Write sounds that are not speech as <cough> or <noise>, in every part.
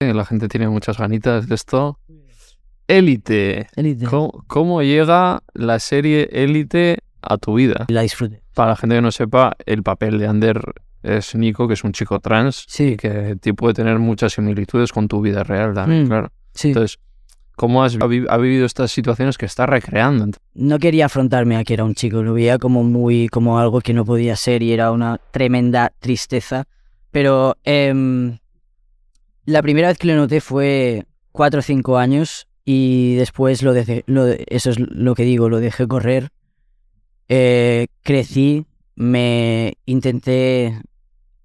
La gente tiene muchas ganitas de esto. Élite. Élite. ¿Cómo, cómo llega la serie Élite a tu vida? La disfrute. Para la gente que no sepa, el papel de Ander es Nico, que es un chico trans Sí, que ti- puede tener muchas similitudes con tu vida real también, Mm. claro. sí. Entonces, ¿cómo has ha vivido estas situaciones que está recreando? no quería afrontarme a que era un chico, lo veía como muy, como algo que no podía ser y era una tremenda tristeza. Pero em, la primera vez que lo noté fue cuatro o cinco años y después lo dejé, lo eso es lo que digo, lo dejé correr. Eh, crecí, me intenté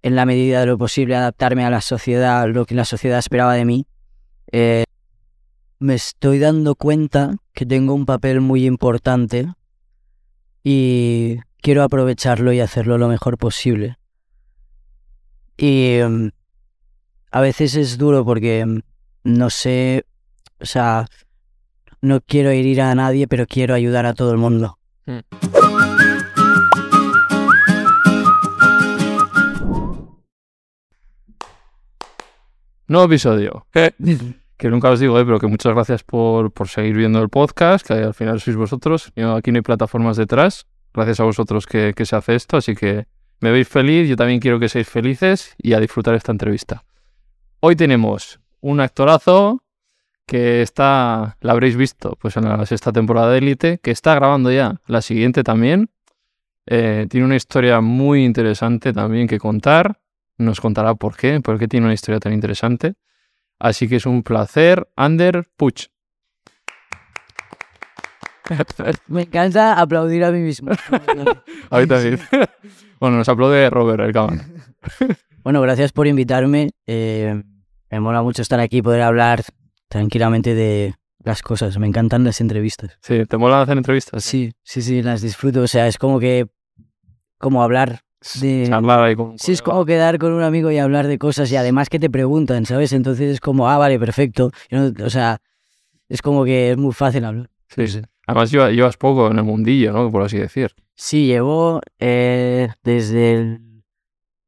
en la medida de lo posible adaptarme a la sociedad, lo que la sociedad esperaba de mí. Eh, me estoy dando cuenta que tengo un papel muy importante y quiero aprovecharlo y hacerlo lo mejor posible. Y em, a veces es duro porque em, no sé, o sea, no quiero herir a nadie, pero quiero ayudar a todo el mundo. Nuevo episodio. <laughs> Que nunca os digo, eh, pero que muchas gracias por, por seguir viendo el podcast, que al final sois vosotros. Yo, aquí no hay plataformas detrás. Gracias a vosotros que, que se hace esto, así que me veis feliz, yo también quiero que seáis felices y a disfrutar esta entrevista. Hoy tenemos un actorazo que está, la habréis visto, pues en la sexta temporada de Elite, que está grabando ya la siguiente también. Eh, tiene una historia muy interesante también que contar. Nos contará por qué, por qué tiene una historia tan interesante. Así que es un placer, Ander Puch. <laughs> Me encanta aplaudir a mí mismo. <laughs> Ahí también. <laughs> bueno, nos aplaude Robert, el cámara. bueno, gracias por invitarme. eh, me mola mucho estar aquí y poder hablar tranquilamente de las cosas. Me encantan las entrevistas. Sí, ¿te mola hacer entrevistas? Sí, sí, sí, las disfruto. O sea, es como que, como hablar de... Charlar ahí con Sí, es como quedar con un amigo y hablar de cosas y además que te preguntan, ¿sabes? Entonces es como, ah, vale, perfecto. No- o sea, es como que es muy fácil hablar. Sí, sí. Además lleva- llevas poco en el mundillo, ¿no? Por así decir. Sí, llevo eh, desde el,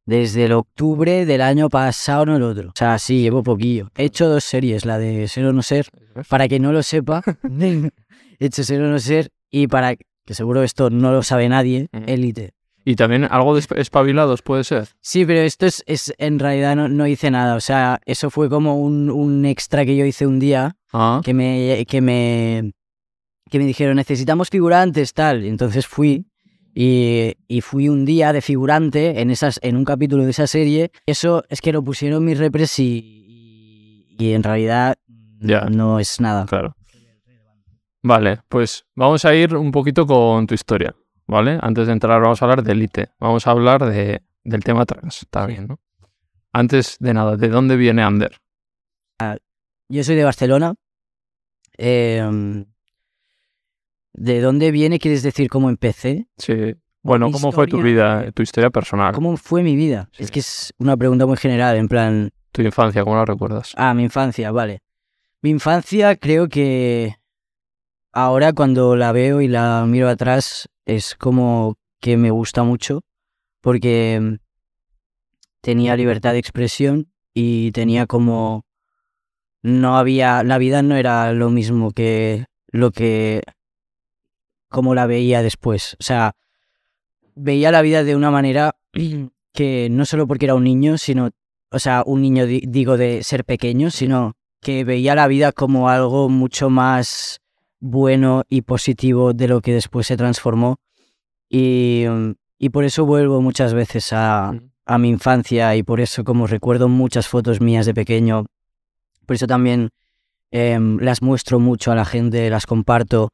desde el octubre del año pasado, no el otro. O sea, sí, llevo poquillo. He hecho dos series, la de Ser o No Ser, para que no lo sepa. <laughs> he hecho Ser o No Ser y para que seguro esto no lo sabe nadie. Élite. Y también algo de esp- espabilados puede ser. Sí, pero esto es, es en realidad no, no hice nada. O sea, eso fue como un, un extra que yo hice un día Ah, que me, que me, que me dijeron, necesitamos figurantes, tal. Y entonces fui y, y fui un día de figurante en, esas, en un capítulo de esa serie. Eso es que lo pusieron mis repres y, y, y en realidad Ya. no es nada. claro. Vale, pues vamos a ir un poquito con tu historia, ¿vale? Antes de entrar vamos a hablar de Elite. Vamos a hablar de, del tema trans, también, ¿no? Antes de nada, ¿de dónde viene Ander? Yo soy de Barcelona. Em, ¿De dónde viene? ¿Quieres decir cómo empecé? Sí. Bueno, ¿cómo fue tu vida, tu historia personal? ¿Cómo fue mi vida? Sí. Es que es una pregunta muy general, en plan, Tu infancia, ¿cómo la recuerdas? Ah, mi infancia, vale. Mi infancia creo que ahora cuando la veo y la miro atrás es como que me gusta mucho porque mm, tenía libertad de expresión y tenía como no había la vida no era lo mismo que lo que como la veía después, o sea, veía la vida de una manera <clears throat> que no solo porque era un niño, sino o sea, un niño di- digo de ser pequeño, sino que veía la vida como algo mucho más bueno y positivo de lo que después se transformó. Y, mm, y por eso vuelvo muchas veces a mi infancia y por eso como recuerdo muchas fotos mías de pequeño, por eso también em, las muestro mucho a la gente, las comparto,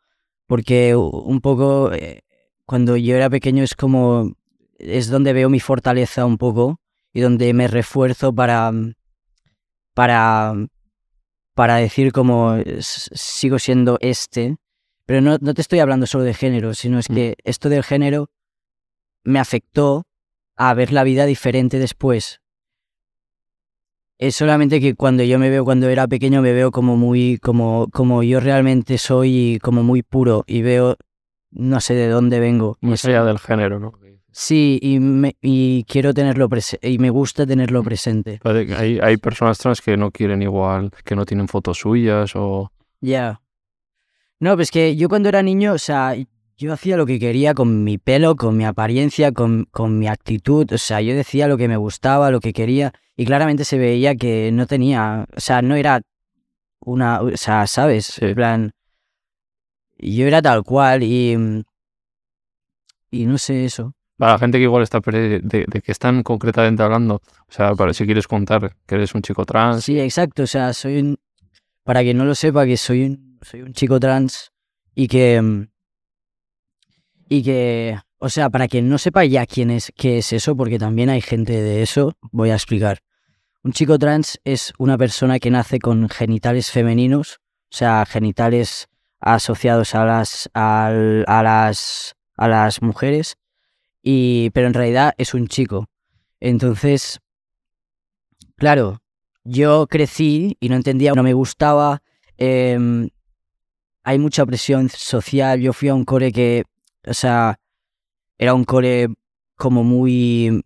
porque un poco eh, cuando yo era pequeño es como, es donde veo mi fortaleza un poco y donde me refuerzo para, para, para decir como sigo siendo este, pero no, no te estoy hablando solo de género, sino es Mm. que esto del género me afectó a ver la vida diferente después. Es solamente que cuando yo me veo cuando era pequeño me veo como muy como como yo realmente soy como muy puro y veo no sé de dónde vengo. Más Es- allá del género, ¿no? Sí, y, me, y quiero tenerlo presente, y me gusta tenerlo presente. Vale, Hay, hay personas trans que no quieren igual, que no tienen fotos suyas o... Ya. No, pues que yo cuando era niño, o sea, yo hacía lo que quería con mi pelo, con mi apariencia, con, con mi actitud. O sea, yo decía lo que me gustaba, lo que quería. Y claramente se veía que no tenía, o sea, no era una, o sea, ¿sabes? En plan, yo era tal cual y... Y no sé eso. Para la gente que igual está de, de qué están concretamente hablando, o sea, para si quieres contar que eres un chico trans, Sí, exacto. O sea, soy un. Para quien no lo sepa, que soy un, soy un chico trans y que. Y que. O sea, para quien no sepa ya quién es, qué es eso, porque también hay gente de eso, voy a explicar. Un chico trans es una persona que nace con genitales femeninos, o sea, genitales asociados a las, a las, a las mujeres, y, pero en realidad es un chico. Entonces, claro, yo crecí y no entendía, no me gustaba. em, hay mucha presión social. Yo fui a un cole que, o sea, era un cole como muy.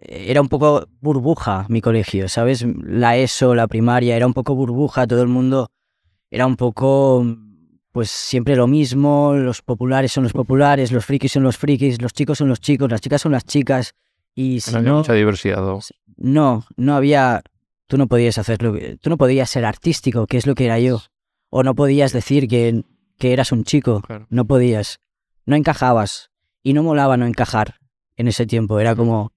Era un poco burbuja mi colegio, ¿sabes? La ESO, la primaria, era un poco burbuja, todo el mundo era un poco, pues siempre lo mismo, los populares son los populares, los frikis son los frikis, los chicos son los chicos, las chicas son las chicas, y si no había no, mucha diversidad. o- no, no había. Tú no podías hacerlo. Tú no podías ser artístico, que es lo que era yo. O no podías decir que, que eras un chico. Claro. No podías. No encajabas. Y no molaba no encajar en ese tiempo. Era como.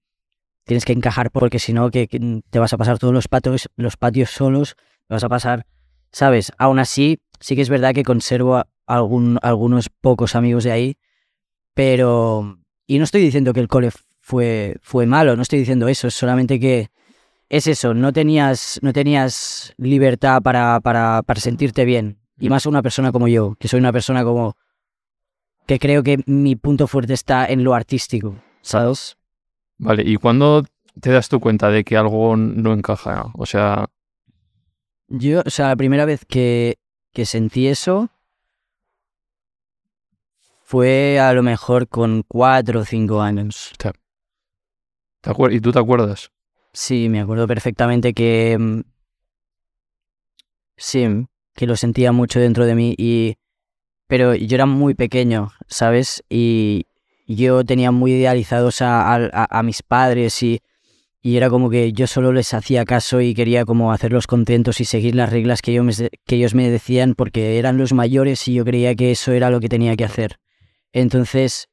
Tienes que encajar porque si no, que, que te vas a pasar todos los patios, los patios solos. Te vas a pasar. ¿Sabes? Aún así, sí que es verdad que conservo a- algún, algunos pocos amigos de ahí. Pero. Y no estoy diciendo que el cole fue, fue malo, no estoy diciendo eso, es solamente que es eso, no tenías, no tenías libertad para, para, para sentirte bien. Y más una persona como yo, que soy una persona como que creo que mi punto fuerte está en lo artístico, ¿sabes? Vale, ¿y cuándo te das tu cuenta de que algo no encaja? O sea, Yo, o sea, la primera vez que, que sentí eso fue a lo mejor con cuatro o cinco años. ¿te ¿y tú te acuerdas? Sí, me acuerdo perfectamente que mm, sí, que lo sentía mucho dentro de mí y pero yo era muy pequeño, ¿sabes? Y yo tenía muy idealizados a, mis padres y, era como que yo solo les hacía caso y quería como hacerlos contentos y seguir las reglas que, que ellos me decían porque eran los mayores y yo creía que eso era lo que tenía que hacer. Entonces,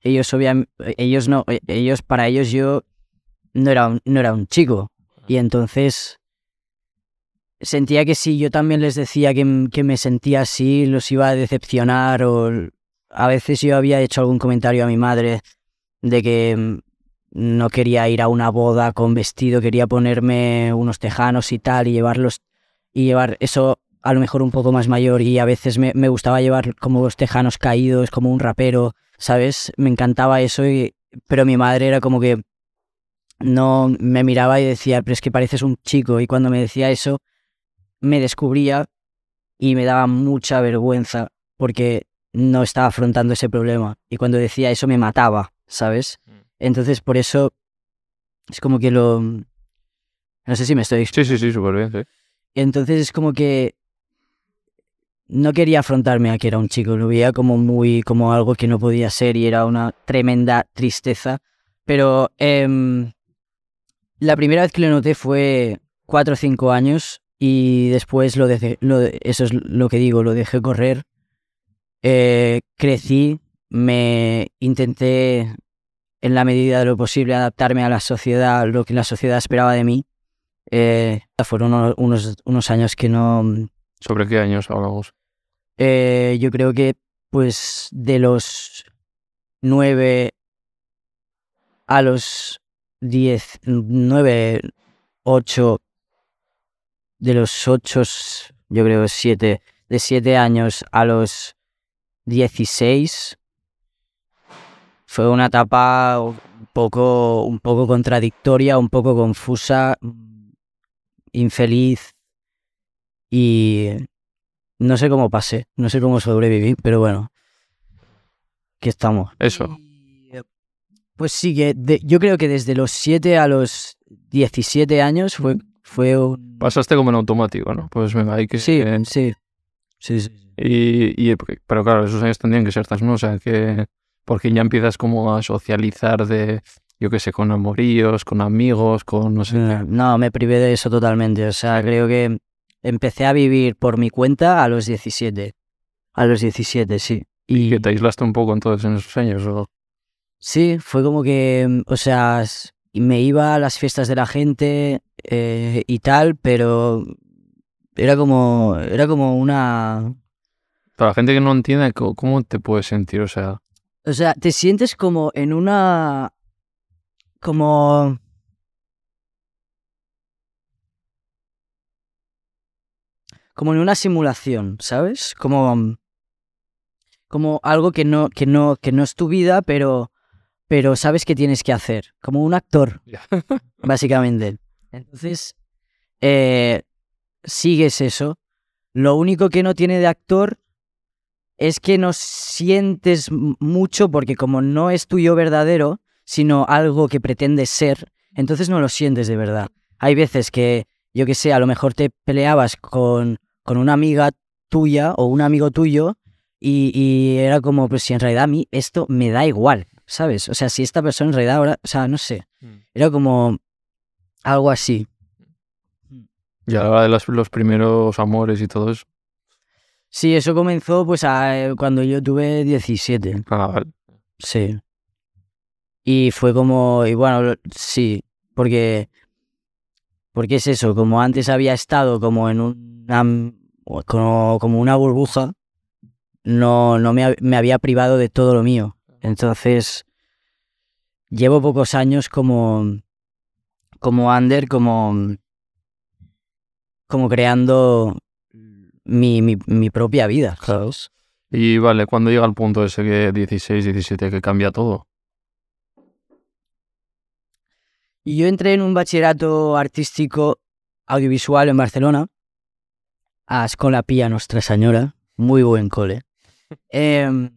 ellos obviamente, ellos no, ellos, para ellos yo no era un, no era un chico. Y entonces sentía que si yo también les decía que, que me sentía así, los iba a decepcionar o a veces yo había hecho algún comentario a mi madre de que mm, no quería ir a una boda con vestido, quería ponerme unos tejanos y tal y llevarlos y llevar eso a lo mejor un poco más mayor y a veces me, me gustaba llevar como los tejanos caídos, como un rapero, ¿sabes? Me encantaba eso, pero mi madre era como que no me miraba y decía, pero es que pareces un chico. Y cuando me decía eso, me descubría y me daba mucha vergüenza porque no estaba afrontando ese problema. Y cuando decía eso me mataba, ¿sabes? Mm. Entonces por eso es como que lo... No sé si me estoy Sí, sí, sí, súper bien, sí. entonces es como que no quería afrontarme a que era un chico, lo veía como muy, como algo que no podía ser y era una tremenda tristeza. Pero em, la primera vez que lo noté fue cuatro o cinco años y después lo dejé, lo, eso es lo que digo, lo dejé correr. Eh, crecí, me intenté en la medida de lo posible adaptarme a la sociedad, lo que la sociedad esperaba de mí. Eh, fueron uno- unos, unos años que no... ¿Sobre qué años hablamos? eh, yo creo que pues de los nueve a los diez, nueve, ocho, de los ocho, yo creo siete, de siete años a los dieciséis, fue una etapa un poco, un poco contradictoria, un poco confusa, mm, infeliz y no sé cómo pasé, no sé cómo sobreviví, pero bueno, aquí estamos. Eso. Y, Pues sí, que de- yo creo que desde los 7 a los 17 años fue, fue un... Pasaste como en automático, ¿no? Pues venga, hay que... Sí, eh, sí. Sí, sí. y, y- pero claro, esos años tendrían que ser estas, ¿no? O sea, que... Porque ya empiezas como a socializar de, yo qué sé, con amoríos, con amigos, con no sé... No, no, me privé de eso totalmente. O sea, creo que empecé a vivir por mi cuenta a los 17. A los 17, sí. Y que te aislaste un poco entonces en esos años, ¿o? Sí, fue como que, mm, o sea, s- me iba a las fiestas de la gente eh, y tal, pero era como, era como una... Para la gente que no entiende, ¿cómo te puedes sentir? O sea, O sea, te sientes como en una... como... como en una simulación, ¿sabes? Como... como algo que no, que no, que no es tu vida, pero, pero sabes que tienes que hacer. Como un actor, <laughs> básicamente. Entonces, eh, sigues eso. Lo único que no tiene de actor es que no sientes mucho porque como no es tuyo verdadero, sino algo que pretendes ser, entonces no lo sientes de verdad. Hay veces que, yo que sé, a lo mejor te peleabas con, con una amiga tuya o un amigo tuyo y, y era como, pues si en realidad a mí esto me da igual, ¿sabes? O sea, si esta persona en realidad ahora, o sea, no sé, era como algo así. y a la hora de los, los primeros amores y todo eso. Sí, eso comenzó pues a- cuando yo tuve 17. Ah, vale. Sí. Y fue como, y bueno, sí, porque, porque es eso, como antes había estado como en una, como, como una burbuja, no, no me, me había privado de todo lo mío. Entonces, llevo pocos años como, como under, como, como creando mi, mi, mi propia vida, ¿sabes? Y vale, cuando llega el punto ese que 16, 17, que cambia todo. Yo entré en un bachillerato artístico audiovisual en Barcelona, a Escola Pía Nostra Señora, muy buen cole. <laughs> Em,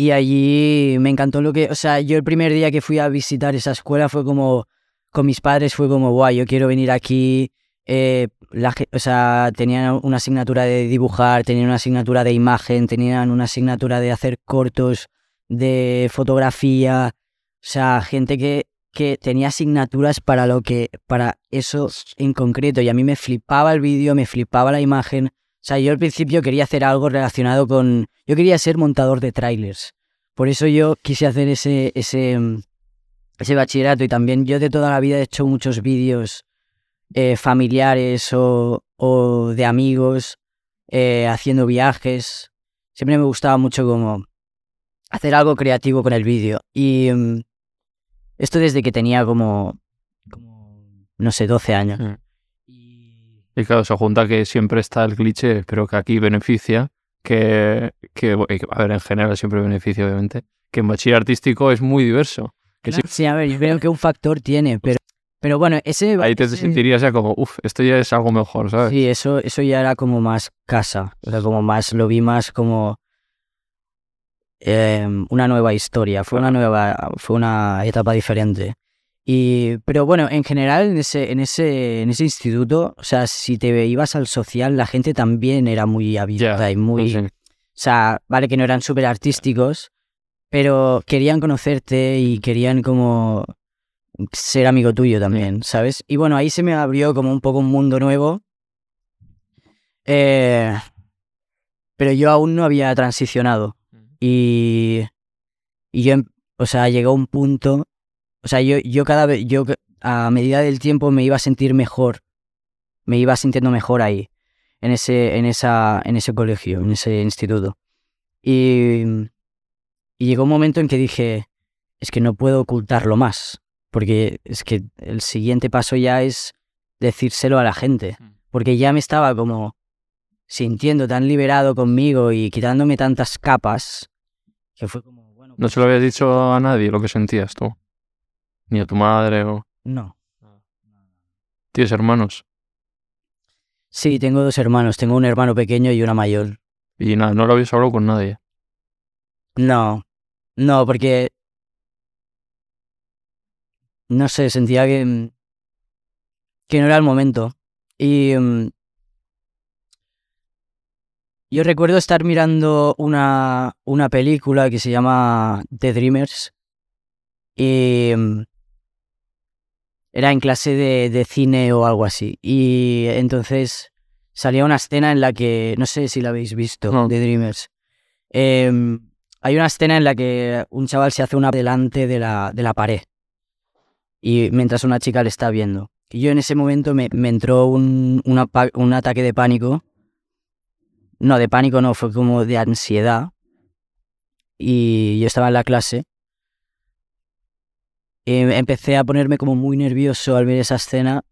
y allí me encantó lo que, o sea, yo el primer día que fui a visitar esa escuela fue como, con mis padres fue como, guay, yo quiero venir aquí. eh, la o sea, tenían una asignatura de dibujar, tenían una asignatura de imagen, tenían una asignatura de hacer cortos, de fotografía, o sea, gente que, que tenía asignaturas para lo que, para eso en concreto. Y a mí me flipaba el vídeo, me flipaba la imagen. O sea, yo al principio quería hacer algo relacionado con. Yo quería ser montador de trailers. Por eso yo quise hacer ese, ese, mm, ese bachillerato. Y también yo de toda la vida he hecho muchos vídeos eh, familiares o, o de amigos, eh, haciendo viajes. Siempre me gustaba mucho como hacer algo creativo con el vídeo. Y mm, esto desde que tenía como, como no sé, 12 años. Mm. Y- claro, se junta que siempre está el cliché, pero que aquí beneficia, que, que, a ver, en general siempre beneficia, obviamente, que en bachiller artístico es muy diverso. Que sí, Sí, a ver, yo creo que un factor tiene, pero, pero bueno, ese... ahí te ese- sentirías ya como, uff, esto ya es algo mejor, ¿sabes? Sí, eso, eso ya era como más casa, o sea, como más, lo vi más como em, una nueva historia, fue una nueva, fue una etapa diferente. Y, pero bueno, en general en ese, en ese, en ese instituto, o sea, si te ibas al social, la gente también era muy abierta y muy, Sí. o sea, vale que no eran súper artísticos, pero querían conocerte y querían como ser amigo tuyo también, ¿sabes? Y bueno, ahí se me abrió como un poco un mundo nuevo. Eh, pero yo aún no había transicionado. Y, y yo, em- o sea, llegó un punto, o sea, yo, yo cada vez, yo que- a medida del tiempo me iba a sentir mejor, me iba sintiendo mejor ahí, en ese, en esa, en ese colegio, en ese instituto. Y, y llegó un momento en que dije, es que no puedo ocultarlo más, porque es que el siguiente paso ya es decírselo a la gente, Mm. porque ya me estaba como sintiendo tan liberado conmigo y quitándome tantas capas, que fue como, bueno, ¿No se lo habías dicho a nadie lo que sentías tú? Ni a tu madre o... no. ¿Tienes hermanos? Sí, tengo dos hermanos, tengo un hermano pequeño y una mayor. Y nada, no lo habías hablado con nadie. No, no, porque no sé, sentía que, mm, que no era el momento. Y mm, yo recuerdo estar mirando una, una película que se llama The Dreamers y mm, era en clase de, de cine o algo así. Y entonces salía una escena en la que, no sé si la habéis visto, No. The Dreamers. Em, hay una escena en la que un chaval se hace una delante de la, de la pared y mientras una chica le está viendo. Y yo en ese momento me, me entró un, una un ataque de pánico. No, de pánico no, fue como de ansiedad. Y yo estaba en la clase. Y empecé a ponerme como muy nervioso al ver esa escena.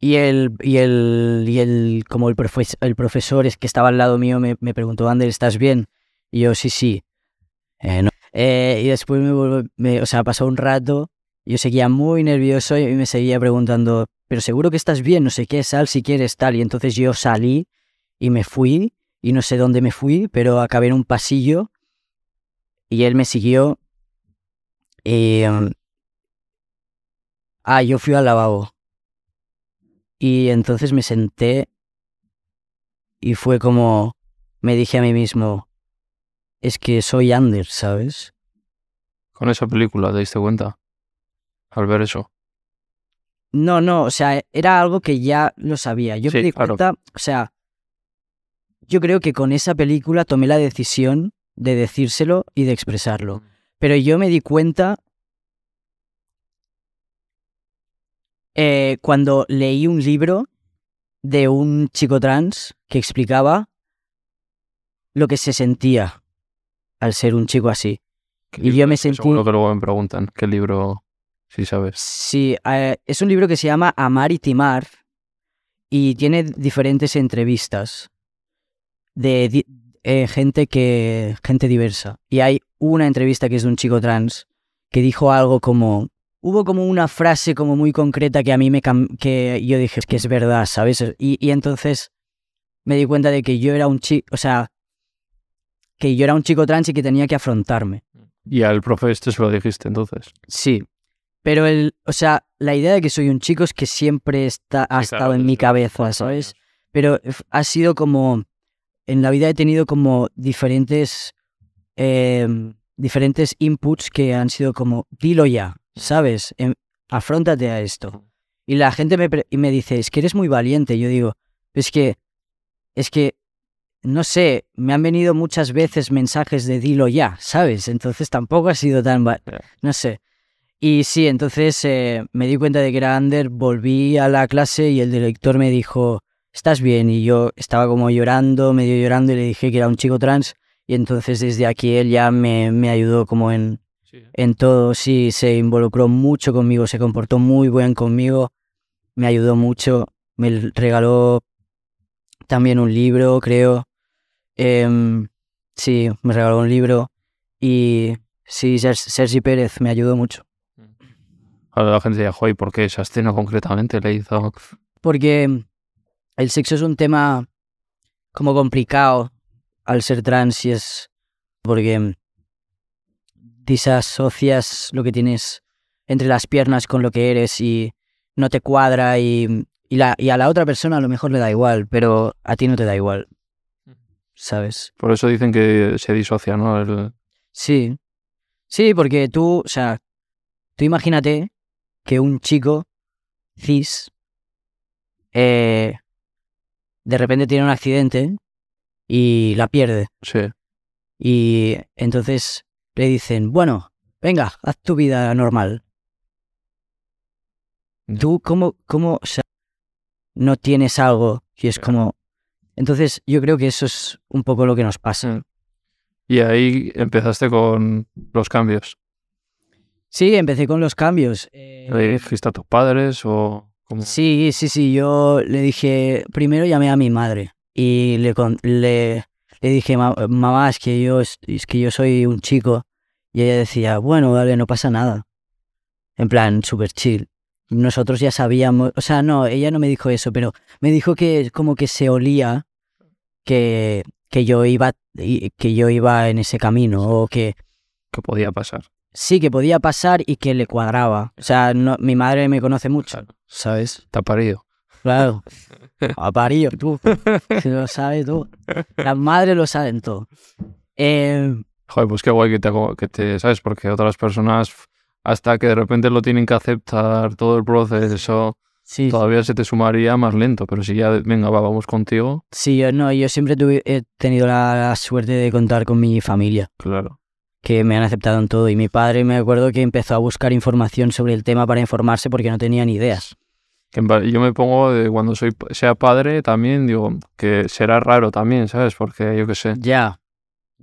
Y el, y el, y el, como el, profes- el profesor es que estaba al lado mío me, me preguntó, Ander, ¿estás bien? Y yo, sí, sí. "Eh, no". Eh, y después me, me- o sea, pasó un rato, yo seguía muy nervioso y me seguía preguntando, pero seguro que estás bien, no sé qué, sal si quieres, tal. Y entonces yo salí y me fui, y no sé dónde me fui, pero acabé en un pasillo y él me siguió. Y, em, ah, yo fui al lavabo. Y entonces me senté y fue como, me dije a mí mismo, es que soy Ander, ¿sabes? Con esa película, ¿te diste cuenta? Al ver eso. No, no, o sea, era algo que ya lo sabía. Yo Sí, me di claro. cuenta, o sea, yo creo que con esa película tomé la decisión de decírselo y de expresarlo. Pero yo me di cuenta eh, cuando leí un libro de un chico trans que explicaba lo que se sentía al ser un chico así. ¿Qué Y yo me sentí- Seguro que luego me preguntan qué libro, si sabes. Sí, eh, es un libro que se llama Amar y Timar y tiene diferentes entrevistas de eh, gente que gente diversa. Y hay una entrevista que es de un chico trans que dijo algo como hubo como una frase como muy concreta que a mí me que yo dije que es verdad, ¿sabes? Y, y entonces me di cuenta de que yo era un chico, o sea, que yo era un chico trans y que tenía que afrontarme. Y al profe este se lo dijiste entonces. Sí. Pero el, o sea, la idea de que soy un chico es que siempre está, ha Sí, estado claro, en mi cabeza, ¿sabes? Pero ha sido como, en la vida he tenido como diferentes, em, diferentes inputs que han sido como, dilo ya, ¿sabes? Em, afróntate a esto. Y la gente me, y me dice, es que eres muy valiente. Yo digo, es que, es que, no sé, me han venido muchas veces mensajes de dilo ya, ¿sabes? Entonces tampoco ha sido tan, no sé. Y sí, entonces eh, me di cuenta de que era Ander, volví a la clase y el director me dijo, ¿estás bien? Y yo estaba como llorando, medio llorando y le dije que era un chico trans. Y entonces desde aquí él ya me, me ayudó como en, en todo, sí, se involucró mucho conmigo, se comportó muy bien conmigo, me ayudó mucho, me regaló también un libro, creo. Em, sí, me regaló un libro y sí, Ser- Sergi Pérez me ayudó mucho. Ahora la gente dirá, joder, ¿por qué esa escena concretamente le hizo? Porque el sexo es un tema como complicado al ser trans y es porque disasocias lo que tienes entre las piernas con lo que eres y no te cuadra y, y, la, y a la otra persona a lo mejor le da igual, pero a ti no te da igual, ¿sabes? Por eso dicen que se disocia, ¿no? El- Sí, sí, porque tú, o sea, tú imagínate que un chico cis eh, de repente tiene un accidente y la pierde. Sí. Y entonces le dicen, bueno, venga, haz tu vida normal. Tú, ¿cómo, cómo, o sea, no tienes algo y es como... Entonces yo creo que eso es un poco lo que nos pasa. Mm. Y ahí empezaste con los cambios. Sí, empecé con los cambios. eh, ¿Le dijiste a tus padres o cómo? Sí, sí, sí. Yo le dije, primero llamé a mi madre y le, le, le dije, "Ma- mamá, es que, yo, es, que yo soy un chico. Y ella decía, bueno, vale, no pasa nada. En plan, súper chill. Nosotros ya sabíamos, o sea, no, ella no me dijo eso, pero me dijo que como que se olía que, que yo iba que yo iba en ese camino o que ¿Qué podía pasar? Sí que podía pasar y que le cuadraba. O sea, no, mi madre me conoce mucho, ¿sabes? Te ha parido. Claro. <laughs> Ha parido, tú. Se lo sabe tú. Las madres lo saben todo. Eh, Joder, pues qué guay que te, que te, ¿sabes? Porque otras personas, hasta que de repente lo tienen que aceptar todo el proceso, sí, todavía se te sumaría más lento. Pero si ya, venga, va, vamos contigo, sí, yo no, yo siempre tuve- he tenido la, la suerte de contar con mi familia, claro. Que me han aceptado en todo. Y mi padre me acuerdo que empezó a buscar información sobre el tema para informarse porque no tenía ni ideas. Yo me pongo de cuando soy sea padre también, digo, que será raro también, ¿sabes? Porque yo qué sé, Ya.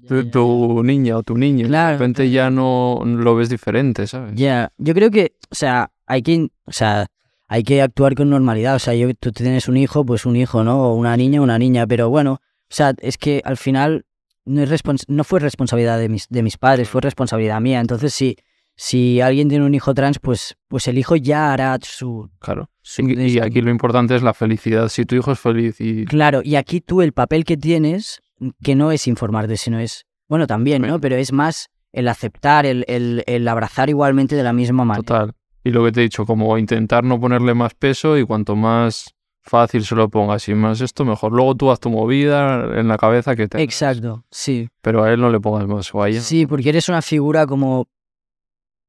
tu, tu niña o tu niño, Claro. de repente ya no lo ves diferente, ¿sabes? Ya, yo creo que, o sea, hay que, o sea, hay que actuar con normalidad. O sea, yo, tú tienes un hijo, pues un hijo, ¿no? O una niña, una niña. Pero bueno, o sea, es que al final no, es respons- no fue responsabilidad de mis, de mis padres, fue responsabilidad mía. Entonces, si, si alguien tiene un hijo trans, pues, pues el hijo ya hará su... Claro. su Y, y aquí lo importante es la felicidad. Si tu hijo es feliz y Claro, y aquí tú el papel que tienes, que no es informarte, sino es, bueno, también, ¿no? Pero es más el aceptar, el, el, el abrazar igualmente de la misma manera. total. Y lo que te he dicho, como intentar no ponerle más peso y cuanto más fácil se lo pongas y más esto, mejor. Luego tú haz tu movida en la cabeza que te... Exacto, sí. Pero a él no le pongas más o a ella. Sí, porque eres una figura como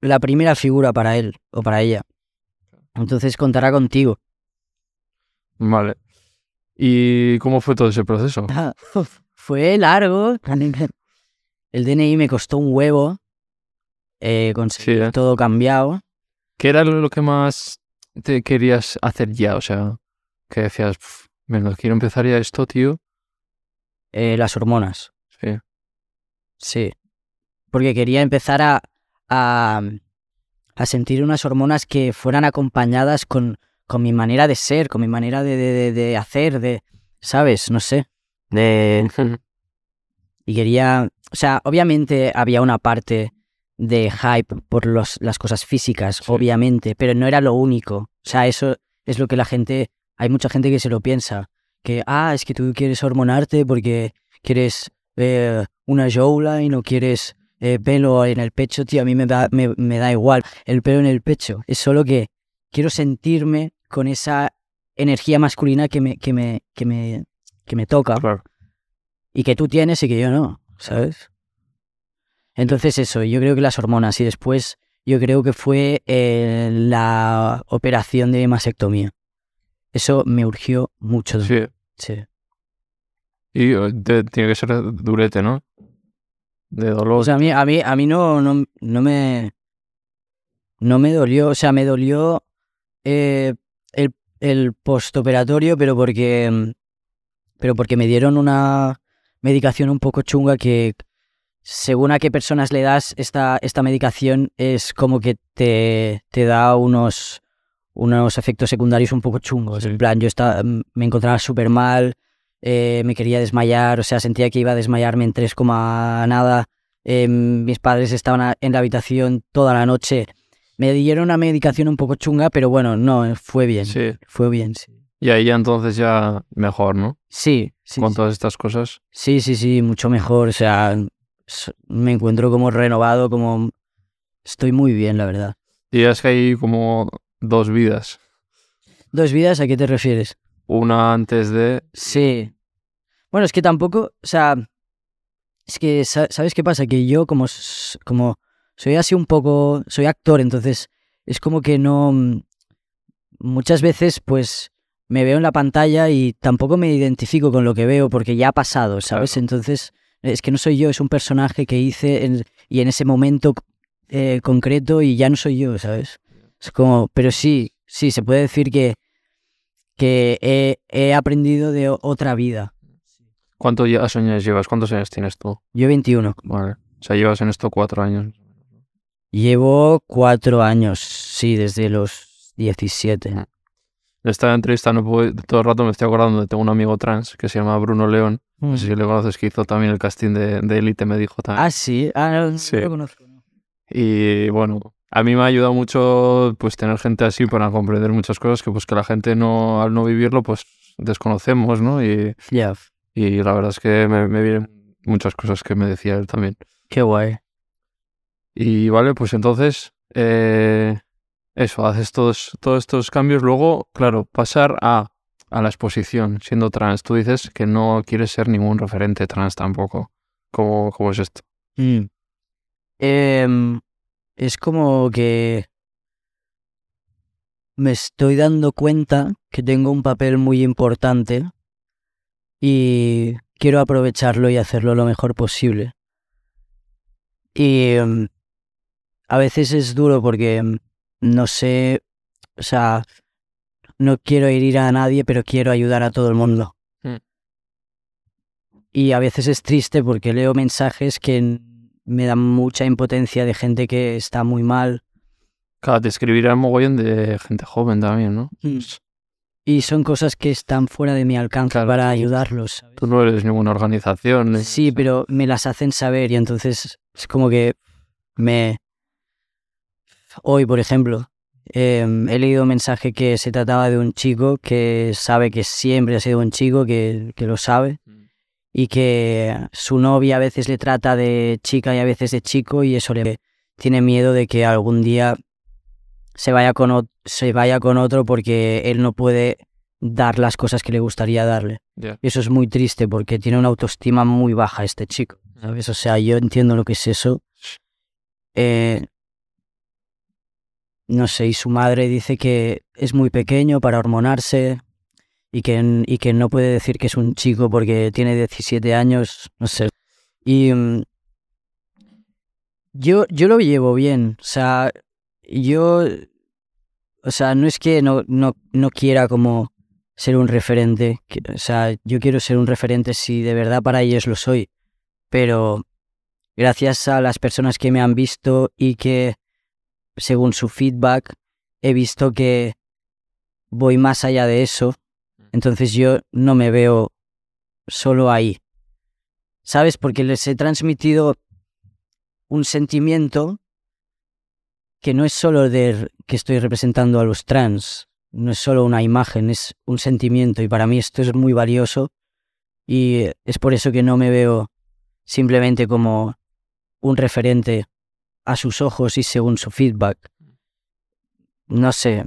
la primera figura para él o para ella. Entonces contará contigo. Vale. ¿Y cómo fue todo ese proceso? <laughs> Fue largo. El DNI me costó un huevo. Eh, conseguir Sí, ¿eh? todo cambiado. ¿Qué era lo lo que más te querías hacer ya? O sea, que decías, "Pf, venga, quiero empezar ya esto, tío. Eh, las hormonas. Sí. Sí. Porque quería empezar a, a, a sentir unas hormonas que fueran acompañadas con, con mi manera de ser, con mi manera de, de, de- de hacer, de, ¿sabes? No sé. De, y quería, o sea, obviamente había una parte de hype por los, las cosas físicas, Sí. obviamente, pero no era lo único. O sea, eso es lo que la gente, hay mucha gente que se lo piensa, que, ah, es que tú quieres hormonarte porque quieres eh, una jaula y no quieres eh, pelo en el pecho, tío, a mí me da, me, me da igual el pelo en el pecho, es solo que quiero sentirme con esa energía masculina que me, que me, que me, que me toca Claro. y que tú tienes y que yo no, ¿sabes? Entonces eso, yo creo que las hormonas y después yo creo que fue eh, la operación de mastectomía. Eso me urgió mucho. Sí. Sí. Y eh, te- tiene que ser durete, ¿no? De dolor. O sea, a mí, a mí, a mí no, no, no me no me dolió, o sea, me dolió eh, el, el postoperatorio, pero porque pero porque me dieron una medicación un poco chunga que según a qué personas le das esta, esta medicación es como que te, te da unos unos efectos secundarios un poco chungos. Sí. En plan, yo estaba, me encontraba súper mal, eh, me quería desmayar, o sea, sentía que iba a desmayarme en 3, coma nada. Eh, mis padres estaban en la habitación toda la noche. Me dieron una medicación un poco chunga, pero bueno, no, fue bien. sí. Fue bien, sí. Y ahí ya entonces ya mejor, ¿no? Sí, sí, Con sí. todas estas cosas. Sí, sí, sí, mucho mejor. O sea, me encuentro como renovado, como... Estoy muy bien, la verdad. Y es que hay como dos vidas. ¿Dos vidas? ¿A qué te refieres? Una antes de... Sí. Bueno, es que tampoco, o sea, es que, sa- ¿sabes qué pasa? Que yo como, como soy así un poco, soy actor, entonces es como que no, muchas veces pues me veo en la pantalla y tampoco me identifico con lo que veo porque ya ha pasado, ¿sabes? Claro. Entonces es que no soy yo, es un personaje que hice en- y en ese momento eh, concreto y ya no soy yo, ¿sabes? Es como, pero sí, sí, se puede decir que, que he, he aprendido de otra vida. ¿Cuántos años llevas? ¿Cuántos años tienes tú? Yo 21. Vale. O sea, llevas en esto cuatro años. Llevo cuatro años, sí, desde los 17. En esta entrevista no puedo- todo el rato me estoy acordando de tengo un amigo trans que se llama Bruno León. No sé si le conoces, que hizo también el casting de, de Elite, me dijo también. Ah, sí, ah, no, Sí. lo conozco. no. Y bueno, a mí me ha ayudado mucho pues tener gente así para comprender muchas cosas que pues que la gente no, al no vivirlo, pues desconocemos, ¿no? Y, y la verdad es que me, me vienen muchas cosas que me decía él también. qué guay. Y vale, pues entonces, eh, eso, haces todos, todos estos cambios. Luego, claro, pasar a, a la exposición siendo trans. Tú dices que no quieres ser ningún referente trans tampoco. ¿Cómo, cómo es esto? Mm. Em, es como que me estoy dando cuenta que tengo un papel muy importante y quiero aprovecharlo y hacerlo lo mejor posible. Y em, a veces es duro porque em, no sé, o sea, no quiero herir a nadie, pero quiero ayudar a todo el mundo. Mm. Y a veces es triste porque leo mensajes que me dan mucha impotencia de gente que está muy mal. Claro, te escribirá un mogollón de gente joven también, ¿no? Mm. Y son cosas que están fuera de mi alcance Claro, para ayudarlos. ¿sabes? Tú no eres ninguna organización. ni- Sí, pero me las hacen saber y entonces es como que me... Hoy, por ejemplo, em, he leído un mensaje que se trataba de un chico que sabe que siempre ha sido un chico, que, que lo sabe, Mm. Y que su novia a veces le trata de chica y a veces de chico y eso le tiene miedo de que algún día se vaya con, se vaya con otro porque él no puede dar las cosas que le gustaría darle. Y eso es muy triste porque tiene una autoestima muy baja este chico, ¿sabes? O sea, yo entiendo lo que es eso. Eh, no sé, y su madre dice que es muy pequeño para hormonarse y que, y que no puede decir que es un chico porque tiene 17 años, no sé. Y mm, yo, yo lo llevo bien, o sea, yo, o sea, no es que no, no, no quiera como ser un referente, o sea, yo quiero ser un referente si de verdad para ellos lo soy, pero gracias a las personas que me han visto y que, según su feedback, he visto que voy más allá de eso, entonces yo no me veo solo ahí. ¿Sabes? Porque les he transmitido un sentimiento que no es solo de que estoy representando a los trans, no es solo una imagen, es un sentimiento y para mí esto es muy valioso y es por eso que no me veo simplemente como un referente a sus ojos y según su feedback. No sé.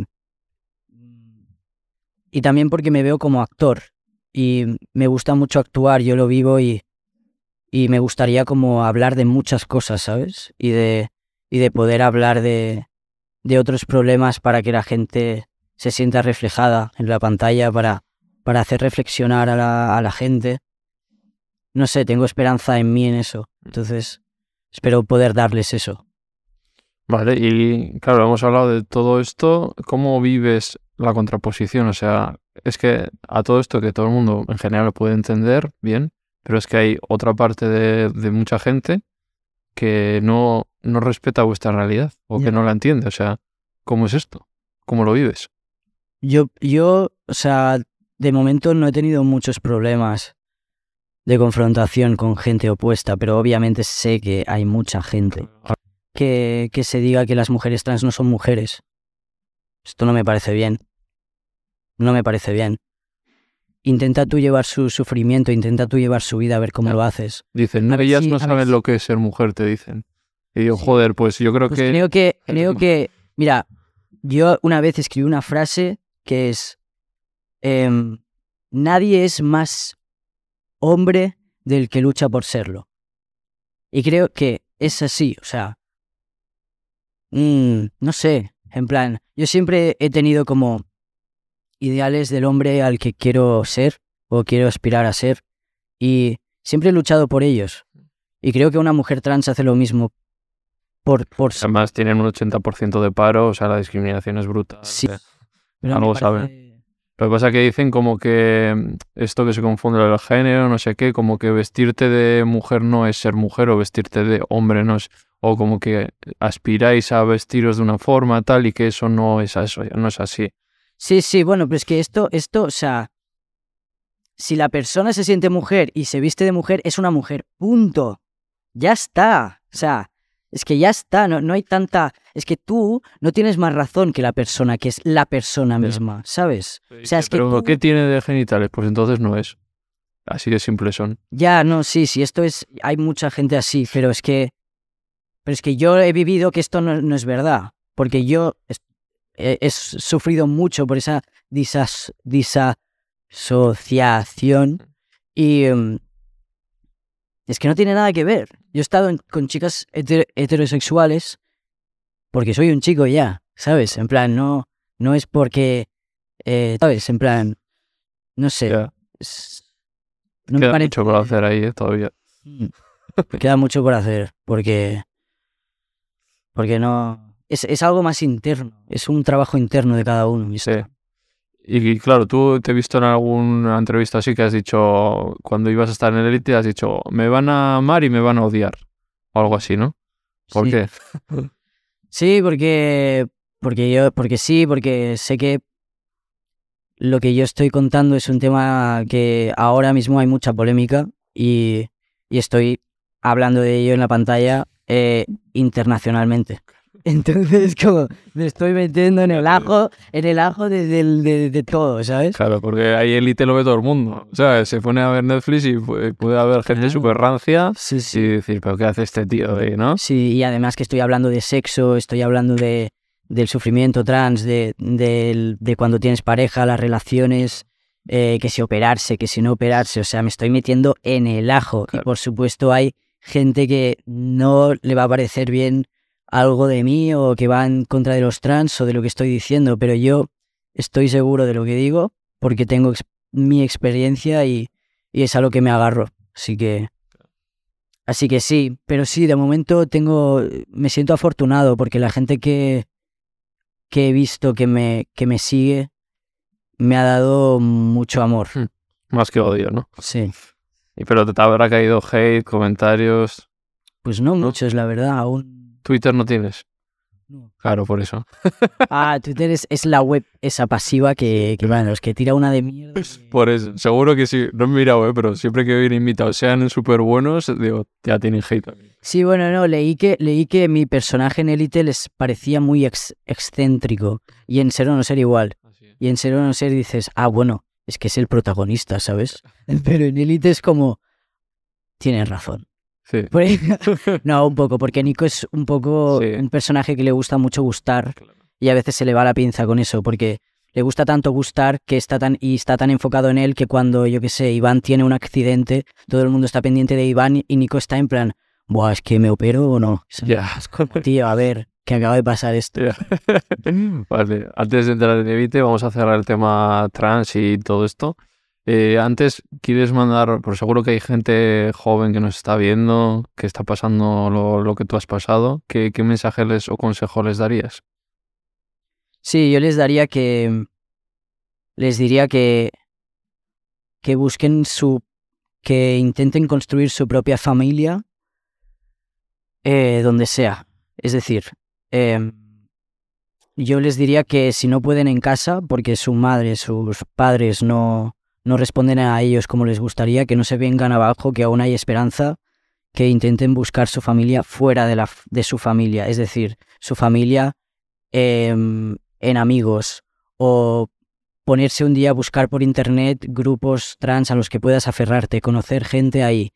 Y también porque me veo como actor y me gusta mucho actuar, yo lo vivo y, y me gustaría como hablar de muchas cosas, ¿sabes? Y de, y de poder hablar de, de otros problemas para que la gente se sienta reflejada en la pantalla, para, para hacer reflexionar a la, a la gente. No sé, tengo esperanza en mí en eso. Entonces, espero poder darles eso. Vale, y claro, hemos hablado de todo esto. ¿Cómo vives la contraposición? O sea, es que a todo esto que todo el mundo en general lo puede entender bien, pero es que hay otra parte de, de mucha gente que no, no respeta vuestra realidad o que no la entiende. O sea, ¿cómo es esto? ¿Cómo lo vives? Yo, yo, o sea, de momento no he tenido muchos problemas de confrontación con gente opuesta, pero obviamente sé que hay mucha gente que, que se diga que las mujeres trans no son mujeres. Esto no me parece bien. No me parece bien. Intenta tú llevar su sufrimiento, intenta tú llevar su vida a ver cómo lo haces. Dicen, ellas si- no saben si- lo que es ser mujer, te dicen. Y Sí. joder, pues yo creo Pues que... creo que, <laughs> creo que, mira, yo una vez escribí una frase que es, em, nadie es más hombre del que lucha por serlo. Y creo que es así, o sea, mm, no sé, en plan, yo siempre he tenido como ideales del hombre al que quiero ser o quiero aspirar a ser y siempre he luchado por ellos. Y creo que una mujer trans hace lo mismo por, por Además tienen un 80% de paro, o sea, la discriminación es brutal. Sí. Pero Algo saben. Lo que pasa es que dicen como que mm, esto que se confunde el género, no sé qué, como que vestirte de mujer no es ser mujer o vestirte de hombre no es, o como que aspiráis a vestiros de una forma tal y que eso no es eso, no es así. Sí, sí, bueno, pero es que esto, esto, o sea, si la persona se siente mujer y se viste de mujer, es una mujer, punto. Ya está. O sea, es que ya está, no, no hay tanta... Es que tú no tienes más razón que la persona, que es la persona misma, ¿sabes? O sea, es que Pero tú- ¿qué tiene de genitales? Pues entonces no es. Así de simple son. Ya, no, sí, sí, esto es... Hay mucha gente así, pero es que Pero es que yo he vivido que esto no, no es verdad, porque yo he, he sufrido mucho por esa disas- disasociación y em, es que no tiene nada que ver. Yo he estado en- con chicas heter- heterosexuales porque soy un chico ya, ¿sabes? En plan, no, no es porque, eh, ¿sabes? En plan, no sé. Ya. es- no me Queda parece- mucho por hacer ahí todavía. Mm. Queda mucho por hacer, porque. Porque no. Es, es algo más interno. Es un trabajo interno de cada uno. y Sí. Y, claro, tú te he visto en alguna entrevista así que has dicho, cuando ibas a estar en el Elite, has dicho, me van a amar y me van a odiar. O algo así, ¿no? ¿Por Sí. qué? <laughs> Sí, porque. Porque yo. Porque sí, porque sé que. Lo que yo estoy contando es un tema que ahora mismo hay mucha polémica y, y estoy hablando de ello en la pantalla eh, internacionalmente. Entonces, <laughs> como me estoy metiendo en el ajo, en el ajo de, de- de todo, ¿sabes? Claro, porque ahí Elite lo ve todo el mundo. O sea, se pone a ver Netflix y pu- puede haber gente súper rancia Sí, y decir, pero ¿qué hace este tío ahí, no? Sí, y además que estoy hablando de sexo, estoy hablando de, del sufrimiento trans, de, de cuando tienes pareja, las relaciones, eh, que si operarse, que si no operarse, o sea, me estoy metiendo en el ajo. Y por supuesto hay gente que no le va a parecer bien algo de mí o que va en contra de los trans o de lo que estoy diciendo, pero yo estoy seguro de lo que digo porque tengo ex- mi experiencia y, y es a lo que me agarro. Así que... Así que sí, pero sí, de momento tengo, me siento afortunado porque la gente que, que he visto que me, que me sigue me ha dado mucho amor. Más que odio, ¿no? Sí. Y pero te habrá caído hate, comentarios. Pues no, ¿No? muchos, la verdad, aún. Twitter no tienes. no. Claro, por eso. Ah, Twitter es, es la web esa pasiva que, que bueno, los que tira una de mierda. que- Por eso. Seguro que sí. No he mirado, ¿eh? pero siempre que vienen invitados sean súper buenos, digo, ya tienen hate. Sí, bueno, no, leí que, leí que mi personaje en Elite les parecía muy ex- excéntrico y en Ser o no ser igual. Y en Ser o no ser dices, ah, bueno, es que es el protagonista, ¿sabes? Pero en Elite es como, tienes razón. Sí. <laughs> No, un poco, porque Nico es un poco Sí. un personaje que le gusta mucho gustar y a veces se le va la pinza con eso, porque le gusta tanto gustar que está tan y está tan enfocado en él que cuando, yo qué sé, Iván tiene un accidente, todo el mundo está pendiente de Iván y Nico está en plan, buah, es que me opero o no. Tío, a ver, que acaba de pasar esto. <laughs> Vale, antes de entrar en Evite, vamos a cerrar el tema trans y todo esto. Eh, antes, ¿quieres mandar? Por seguro que hay gente joven que nos está viendo, que está pasando lo, lo que tú has pasado. ¿Qué, qué mensaje les, o consejo les darías? Sí, yo les daría que. Les diría que. Que busquen su. Que intenten construir su propia familia. eh, donde sea. Es decir, em, yo les diría que si no pueden en casa, porque su madre, sus padres no, no responden a ellos como les gustaría, que no se vengan abajo, que aún hay esperanza, que intenten buscar su familia fuera de, la, de su familia. Es decir, su familia em, en amigos o ponerse un día a buscar por internet grupos trans a los que puedas aferrarte, conocer gente ahí,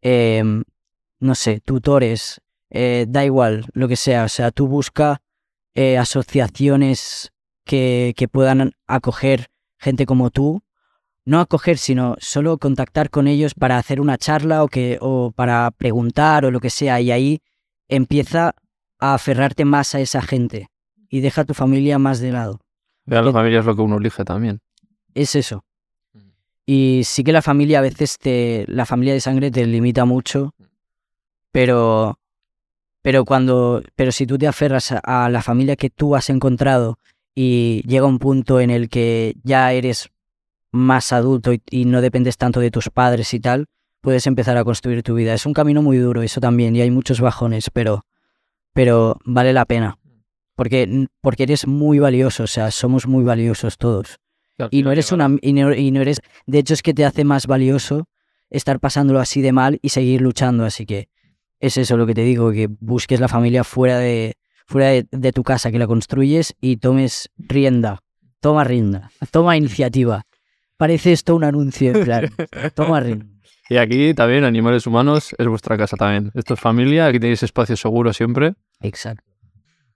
em, no sé, tutores, eh, da igual, lo que sea, o sea, tú busca eh, asociaciones que, que puedan acoger gente como tú, no acoger, sino solo contactar con ellos para hacer una charla o, que, o para preguntar o lo que sea, y ahí empieza a aferrarte más a esa gente y deja a tu familia más de lado. La familia es lo que uno elige también. Es eso. Mm. Y sí que la familia a veces te. La familia de sangre te limita mucho. Pero. Pero cuando. Pero si tú te aferras a, a la familia que tú has encontrado y llega un punto en el que ya eres más adulto y, y no dependes tanto de tus padres y tal, puedes empezar a construir tu vida. Es un camino muy duro, eso también, y hay muchos bajones, pero. Pero vale la pena. Porque, porque eres muy valioso, o sea, somos muy valiosos todos. Y no eres una y no, y no eres de hecho es que te hace más valioso estar pasándolo así de mal y seguir luchando, así que es eso lo que te digo, que busques la familia fuera de fuera de, de tu casa, que la construyes y tomes rienda. Toma rienda, toma iniciativa. Parece esto un anuncio en plan, toma rienda. <laughs> Y aquí también, Animales Humanos, es vuestra casa también. Esto es familia, aquí tenéis espacio seguro siempre. Exacto.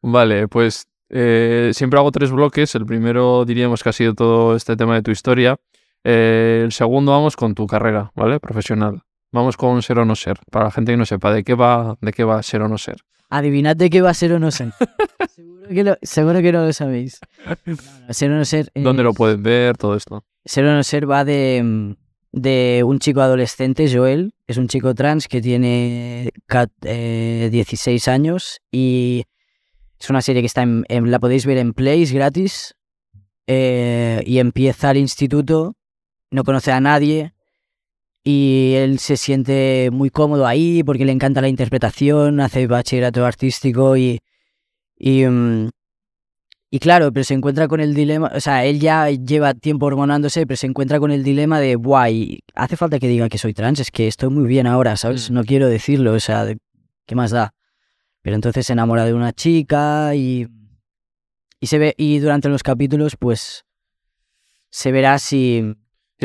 Vale, pues eh, siempre hago tres bloques. El primero diríamos que ha sido todo este tema de tu historia. Eh, el segundo vamos con tu carrera, ¿vale? Profesional. Vamos con ser o no ser. Para la gente que no sepa de qué va, de qué va ser o no ser. Adivinad de qué va a ser o no ser. <laughs> seguro, que lo- seguro que no lo sabéis. No, <laughs> no, ser o no ser. ¿Dónde lo pueden ver? Todo esto. Ser o no ser va de, de un chico adolescente, Joel, es un chico trans que tiene eh, 16 años y es una serie que está en, en- la podéis ver en Place gratis eh, y empieza el instituto, no conoce a nadie y él se siente muy cómodo ahí porque le encanta la interpretación, hace bachillerato artístico y, y, mm, y claro, pero se encuentra con el dilema, o sea, él ya lleva tiempo hormonándose, pero se encuentra con el dilema de, guay, hace falta que diga que soy trans, es que estoy muy bien ahora, ¿sabes? Mm. No quiero decirlo, o sea, ¿qué más da? Pero entonces se enamora de una chica y, y se ve, y durante los capítulos, pues, se verá si,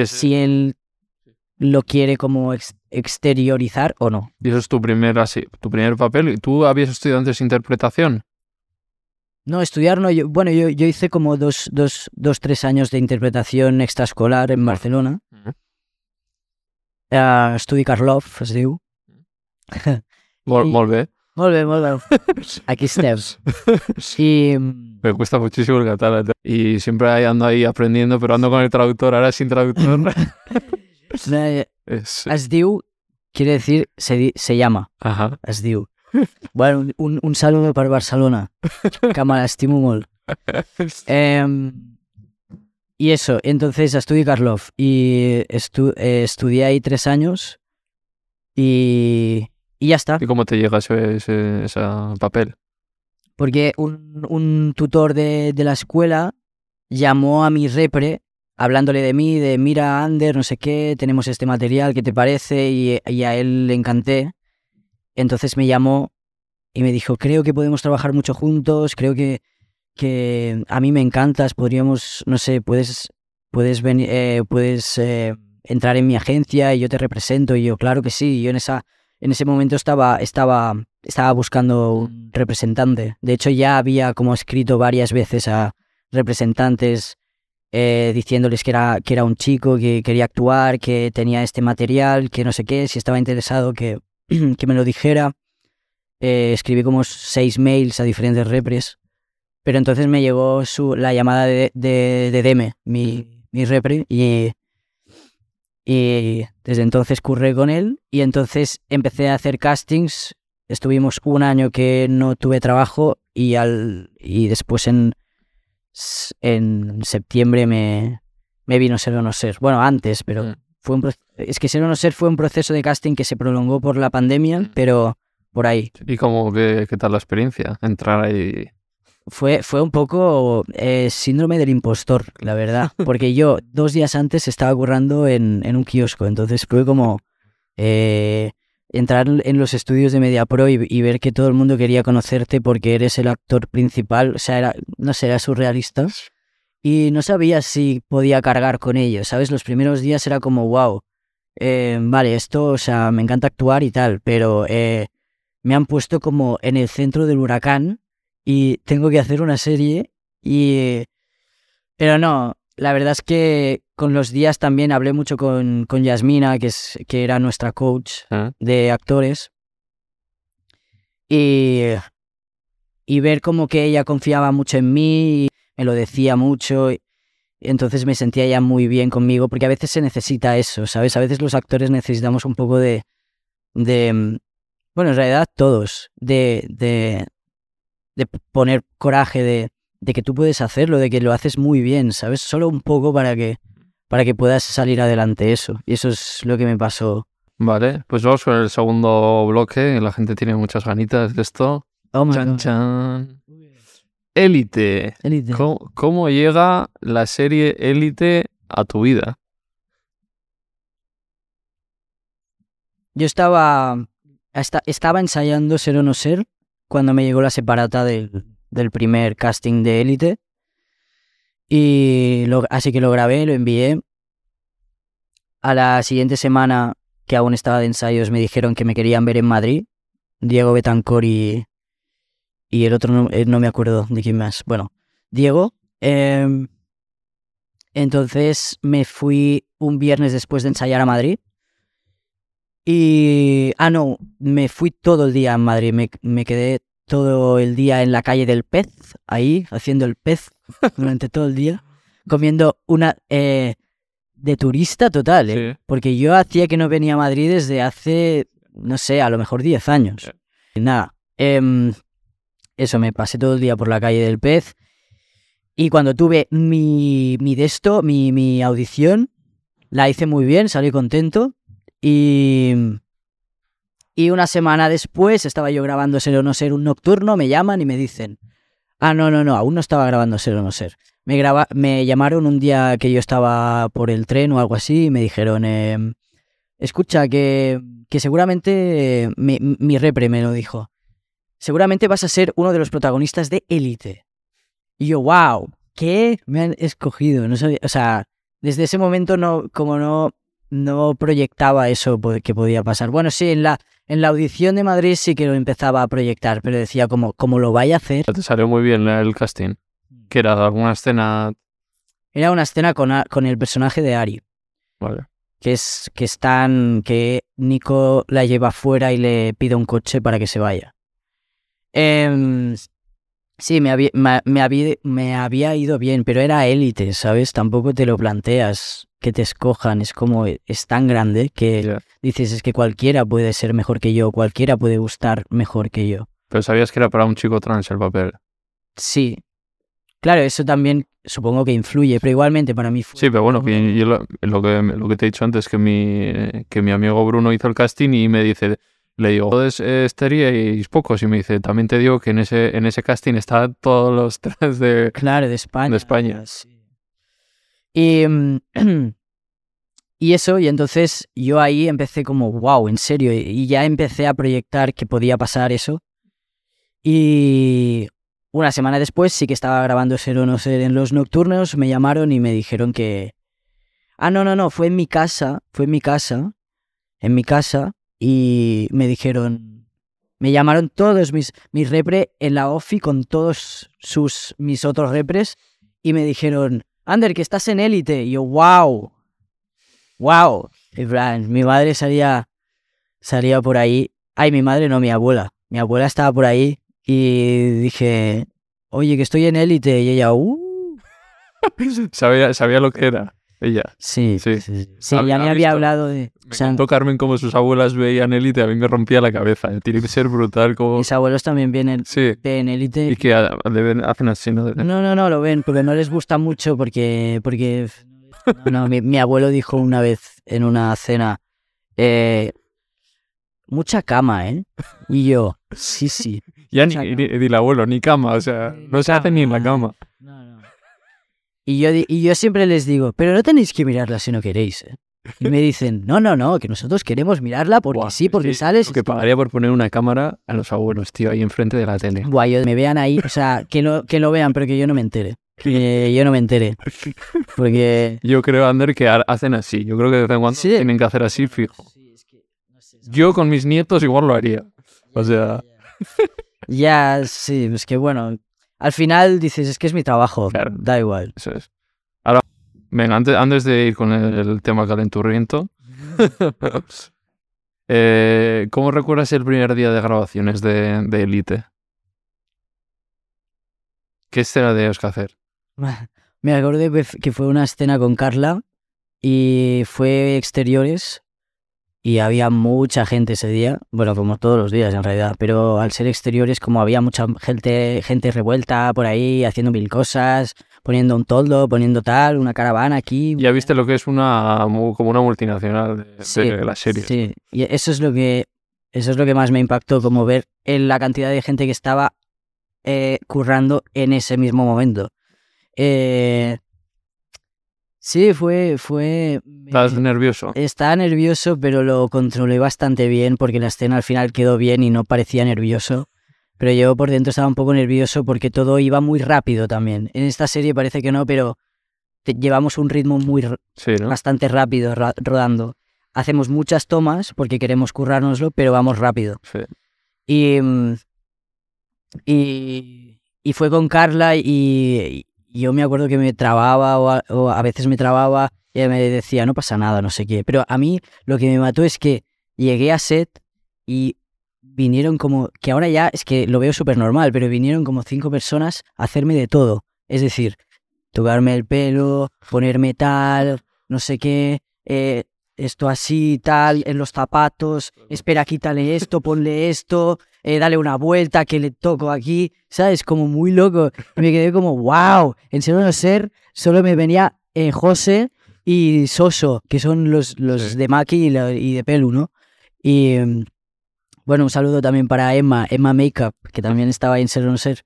si él lo quiere como ex- exteriorizar o no. y eso es tu primer, así, tu primer papel. ¿Y tú habías estudiado antes interpretación? No, estudiar no. Yo, bueno, yo, yo hice como dos, dos, dos, tres años de interpretación extraescolar en Barcelona. Uh, estudi Karlov, es diu. Vol, <laughs> I- molt bé. Molt bé, molt bé. Aquí estem. I... mm, Me cuesta muchísimo el catalán. Y siempre ando ahí aprendiendo, pero ando con el traductor, ahora sin traductor. <laughs> eh, Es- Es diu, quiere decir, se, di- se llama, Ajá. es diu. Bueno, un- un, saludo per Barcelona, que me l'estimo molt. <laughs> Em, y eso, entonces estudié Karlov y estu- eh, estudié ahí tres años y, y ya está. ¿Y cómo te llega ese, ese, ese papel? Porque un, un tutor de, de la escuela llamó a mi repre hablándole de mí, de mira, Ander, no sé qué, tenemos este material, ¿qué te parece? Y, y a él le encanté. Entonces me llamó y me dijo, creo que podemos trabajar mucho juntos, creo que, que a mí me encantas, podríamos, no sé, puedes, puedes, venir, eh, puedes eh, entrar en mi agencia y yo te represento. Y yo, claro que sí, yo en, esa, en ese momento estaba, estaba, estaba buscando un representante. De hecho, ya había como escrito varias veces a representantes eh, diciéndoles que era, que era un chico, que quería actuar, que tenía este material, que no sé qué, si estaba interesado que, <clears throat> que me lo dijera. Eh, escribí como seis mails a diferentes repres. Pero entonces me llegó su, la llamada de, de, de Deme, mi, mi repre, y, y desde entonces curré con él y entonces empecé a hacer castings. Estuvimos un año que no tuve trabajo y, al, y después en, en septiembre me, me vino Ser o No Ser. Bueno, antes, pero Mm. fue un es que Ser o No Ser fue un proceso de casting que se prolongó por la pandemia, Mm. pero por ahí. ¿Y cómo, qué, qué tal la experiencia? Entrar ahí. Fue, fue un poco eh, síndrome del impostor, la verdad. <laughs> Porque yo dos días antes estaba currando en, en un kiosco. Entonces fue como eh, entrar en los estudios de MediaPro y, ver que todo el mundo quería conocerte porque eres el actor principal. O sea, era, no sé, surrealista. Y no sabía si podía cargar con ello, ¿sabes? Los primeros días era como, wow, eh, vale, esto, o sea, me encanta actuar y tal, pero eh, me han puesto como en el centro del huracán y tengo que hacer una serie y... Pero no, la verdad es que con los días también hablé mucho con, con Yasmina, que, es, que era nuestra coach ¿eh? de actores, y, y ver como que ella confiaba mucho en mí, y me lo decía mucho, y entonces me sentía ya muy bien conmigo, porque a veces se necesita eso, ¿sabes? A veces los actores necesitamos un poco de... de mm, bueno, en realidad todos, de, de, de poner coraje, de, de que tú puedes hacerlo, de que lo haces muy bien, ¿sabes? Solo un poco para que, para que puedas salir adelante eso. Y eso es lo que me pasó. Vale, pues vamos con el segundo bloque. La gente tiene muchas ganitas de esto. Oh Chan, chan. Élite. Élite. ¿Cómo, cómo llega la serie Élite a tu vida? Yo estaba, esta- estaba ensayando Ser o No Ser cuando me llegó la separata del, del primer casting de Élite. Y lo- así que lo grabé, lo envié. A la siguiente semana que aún estaba de ensayos, me dijeron que me querían ver en Madrid. Diego Betancor y, y el otro no, eh, no me acuerdo de quién más. Bueno, Diego. em, entonces me fui un viernes después de ensayar a Madrid. Y... Ah, no, me fui todo el día a Madrid. Me, me quedé todo el día en la calle del pez, ahí, haciendo el pez <laughs> durante todo el día. Comiendo una... eh, de turista total, ¿eh? Sí. Porque yo hacía que no venía a Madrid desde hace, no sé, a lo mejor 10 años. Sí. Y nada, em, eso, me pasé todo el día por la calle del pez. Y cuando tuve mi, mi de esto, mi, mi audición, la hice muy bien, salí contento. Y, y una semana después estaba yo grabando Ser o No Ser un nocturno, me llaman y me dicen, ah, no, no, no, aún no estaba grabando Ser o No Ser. Me, me llamaron un día que yo estaba por el tren o algo así y me dijeron, em, escucha, que, que seguramente eh, mi, mi repre me lo dijo. Seguramente vas a ser uno de los protagonistas de Élite. Y yo, wow, ¿qué? Me han escogido. No sabía, o sea, desde ese momento no, como no, no proyectaba eso que podía pasar. Bueno, sí, en la, en la audición de Madrid sí que lo empezaba a proyectar, pero decía como, como lo vaya a hacer. Te salió muy bien el casting. Que era alguna escena. Era una escena con, a- con el personaje de Ari. Vale. que es que están que Nico la lleva fuera y le pide un coche para que se vaya. Em, sí, me había, me, me había, me había ido bien, pero era élite, ¿sabes? Tampoco te lo planteas que te escojan, es como es tan grande que dices es que cualquiera puede ser mejor que yo, cualquiera puede gustar mejor que yo. Pero sabías que era para un chico trans el papel. Sí. Claro, eso también supongo que influye, pero igualmente para mí fue Sí, pero bueno, que yo lo, lo que, lo que te he dicho antes, que mi, que mi amigo Bruno hizo el casting y me dice, le digo, "Joder, estaríais pocos. Y me dice, también te digo que en ese, en ese casting estaban todos los <laughs> trans de... Claro, de España. De España. sí. Y, mm, <clears throat> y eso, y entonces yo ahí empecé como, wow, en serio, y- y ya empecé a proyectar que podía pasar eso. Y una semana después sí que estaba grabando Ser o No Ser en los nocturnos, me llamaron y me dijeron que... Ah, no, no, no, fue en mi casa, fue en mi casa, en mi casa, y me dijeron... Me llamaron todos mis, mis repre en la OFI con todos sus, mis otros repres y me dijeron, Ander, que estás en élite. Y yo, wow, wow. En plan, mi madre salía, salía por ahí. Ay, mi madre no, mi abuela. Mi abuela estaba por ahí y dije, oye, que estoy en élite. Y ella, uh. <laughs> Sabía, sabía lo que era ella. Sí, Sí. sí, ya me había visto- hablado de... Me o sea, contó Carmen cómo sus abuelas veían élite, a mí me rompía la cabeza. eh. Tiene que ser brutal como... mis abuelos también vienen Sí, en élite. y que hacen así, ¿no? No, no, no, lo ven, porque no les gusta mucho, porque, porque no, no, mi, mi abuelo dijo una vez en una cena, eh, mucha cama, ¿eh? Y yo, sí, sí. Ya ni, ni el abuelo, ni cama, o sea, no se hace ni en la cama. Y yo, y yo siempre les digo, pero no tenéis que mirarla si no queréis, ¿eh? Y me dicen, <laughs> no, no, no, que nosotros queremos mirarla porque Buah, sí, porque sí, sales... Que pagaría por poner una cámara a los abuelos, tío, ahí enfrente de la tele. Guay, yo- me vean ahí, o sea, que lo, que lo vean, pero que yo no me entere. Que yo no me entere. Porque... <laughs> Yo creo, Ander, que ha- hacen así. Yo creo que de vez en cuando Sí. tienen que hacer así fijo. Yo con mis nietos igual lo haría. O sea, Ya, sí, es que bueno, al final dices, es que es mi trabajo, Claro. da igual. eso es. Ahora, venga, antes, antes de ir con el, el tema calenturriento, <laughs> eh, ¿cómo recuerdas el primer día de grabaciones de, de Elite? ¿Qué escena tenías que hacer? <laughs> Me acordé que fue una escena con Carla y fue exteriores y había mucha gente ese día, bueno, como todos los días en realidad, pero al ser exteriores como había mucha gente, gente revuelta por ahí haciendo mil cosas, poniendo un toldo, poniendo tal, una caravana aquí. Ya viste lo que es una como una multinacional de, Sí, de la serie. Sí, y eso es lo que eso es lo que más me impactó, como ver en la cantidad de gente que estaba eh, currando en ese mismo momento. Eh, sí, fue fue ¿Estás nervioso? estaba nervioso, pero lo controlé bastante bien porque la escena al final quedó bien y no parecía nervioso. Pero yo por dentro estaba un poco nervioso porque todo iba muy rápido también. En esta serie parece que no, pero llevamos un ritmo muy Sí, ¿no? bastante rápido ra- rodando. hacemos muchas tomas porque queremos currárnoslo, pero vamos rápido. Sí. Y, mm, y, y fue con Carla y yo me acuerdo que me trababa o a, o a veces me trababa y me decía, no pasa nada, no sé qué. Pero a mí lo que me mató es que llegué a set y vinieron como, que ahora ya es que lo veo súper normal, pero vinieron como cinco personas a hacerme de todo. Es decir, tocarme el pelo, ponerme tal, no sé qué, eh, esto así, tal, en los zapatos, espera, quítale esto, ponle esto, eh, dale una vuelta, que le toco aquí, ¿sabes? Como muy loco. Y me quedé como, wow, en serio no ser, solo me venía eh, José y Soso, que son los, los Sí. de Maki y, la- y de Pelu, ¿no? Y mm, bueno, un saludo también para Emma, Emma Makeup, que también estaba ahí en Ser o No Ser.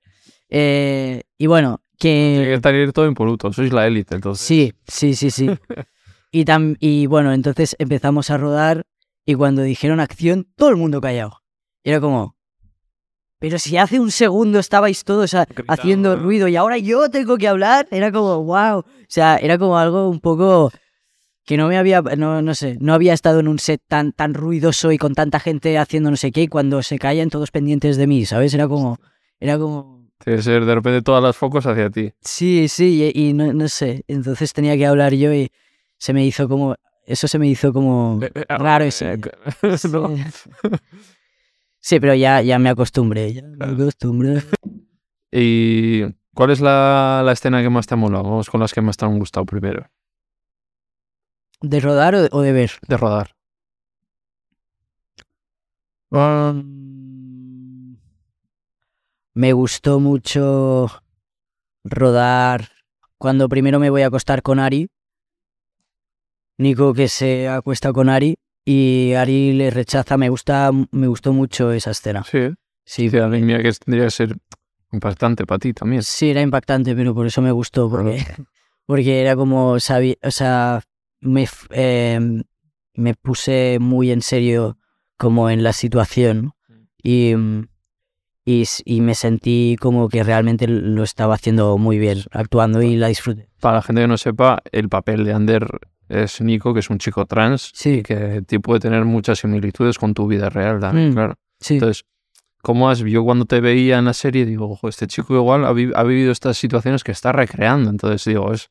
Eh, y bueno, Tiene que que... estar todo impoluto. Sois la élite, entonces. Sí, sí, sí, sí. <laughs> Y, tam- y bueno, entonces empezamos a rodar y cuando dijeron acción, todo el mundo callado. Y era como... Pero si hace un segundo estabais todos a- haciendo ¿no? ruido y ahora yo tengo que hablar, era como, wow. O sea, era como algo un poco que no me había, no, no sé, no había estado en un set tan, tan ruidoso y con tanta gente haciendo no sé qué y cuando se callan todos pendientes de mí, ¿sabes? Era como, era como, que ser de repente todas las focos hacia ti. Sí, sí, y, y no, no sé. Entonces tenía que hablar yo y se me hizo como. Eso se me hizo como. Eh, eh, Raro eh, ese. eh, Sí. <laughs> <laughs> Sí, pero ya, ya me acostumbré. Ya me acostumbré. ¿Y cuál es la, la escena que más te ha molado? Vamos con las que más te han gustado primero. ¿De rodar o de, o de ver? De rodar. Um, me gustó mucho rodar cuando primero me voy a acostar con Ari. Nico que se acuesta con Ari y Ari le rechaza. Me gusta, me gustó mucho esa escena. Sí. Sí, Sí, a mí mira que tendría que ser impactante para ti también. Sí, era impactante, pero por eso me gustó, porque, <laughs> porque era como, sabía, o sea, me, em, me puse muy en serio como en la situación y, y, y me sentí como que realmente lo estaba haciendo muy bien, actuando y la disfruté. Para la gente que no sepa, el papel de Ander es Nico, que es un chico trans Sí, que ti- puede tener muchas similitudes con tu vida real también, Mm. claro. sí, Entonces, ¿cómo has, yo cuando te veía en la serie digo, ojo, este chico igual ha, vi- ha vivido estas situaciones que está recreando, entonces digo, es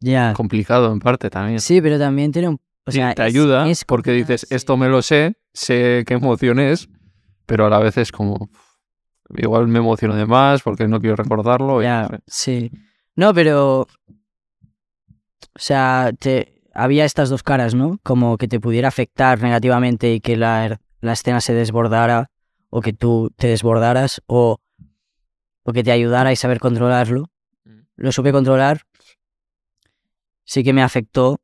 ya. complicado en parte también. Sí, pero también tiene un... O Sí, sea, te es- ayuda es porque dices, sí. esto me lo sé, sé qué emoción es, pero a la vez es como, igual me emociono de más porque no quiero recordarlo. y Ya, no sé. sí. No, pero. O sea, te, había estas dos caras, ¿no? Como que te pudiera afectar negativamente y que la, la escena se desbordara, o que tú te desbordaras, o, o que te ayudara y saber controlarlo. Mm. Lo supe controlar. Sí que me afectó.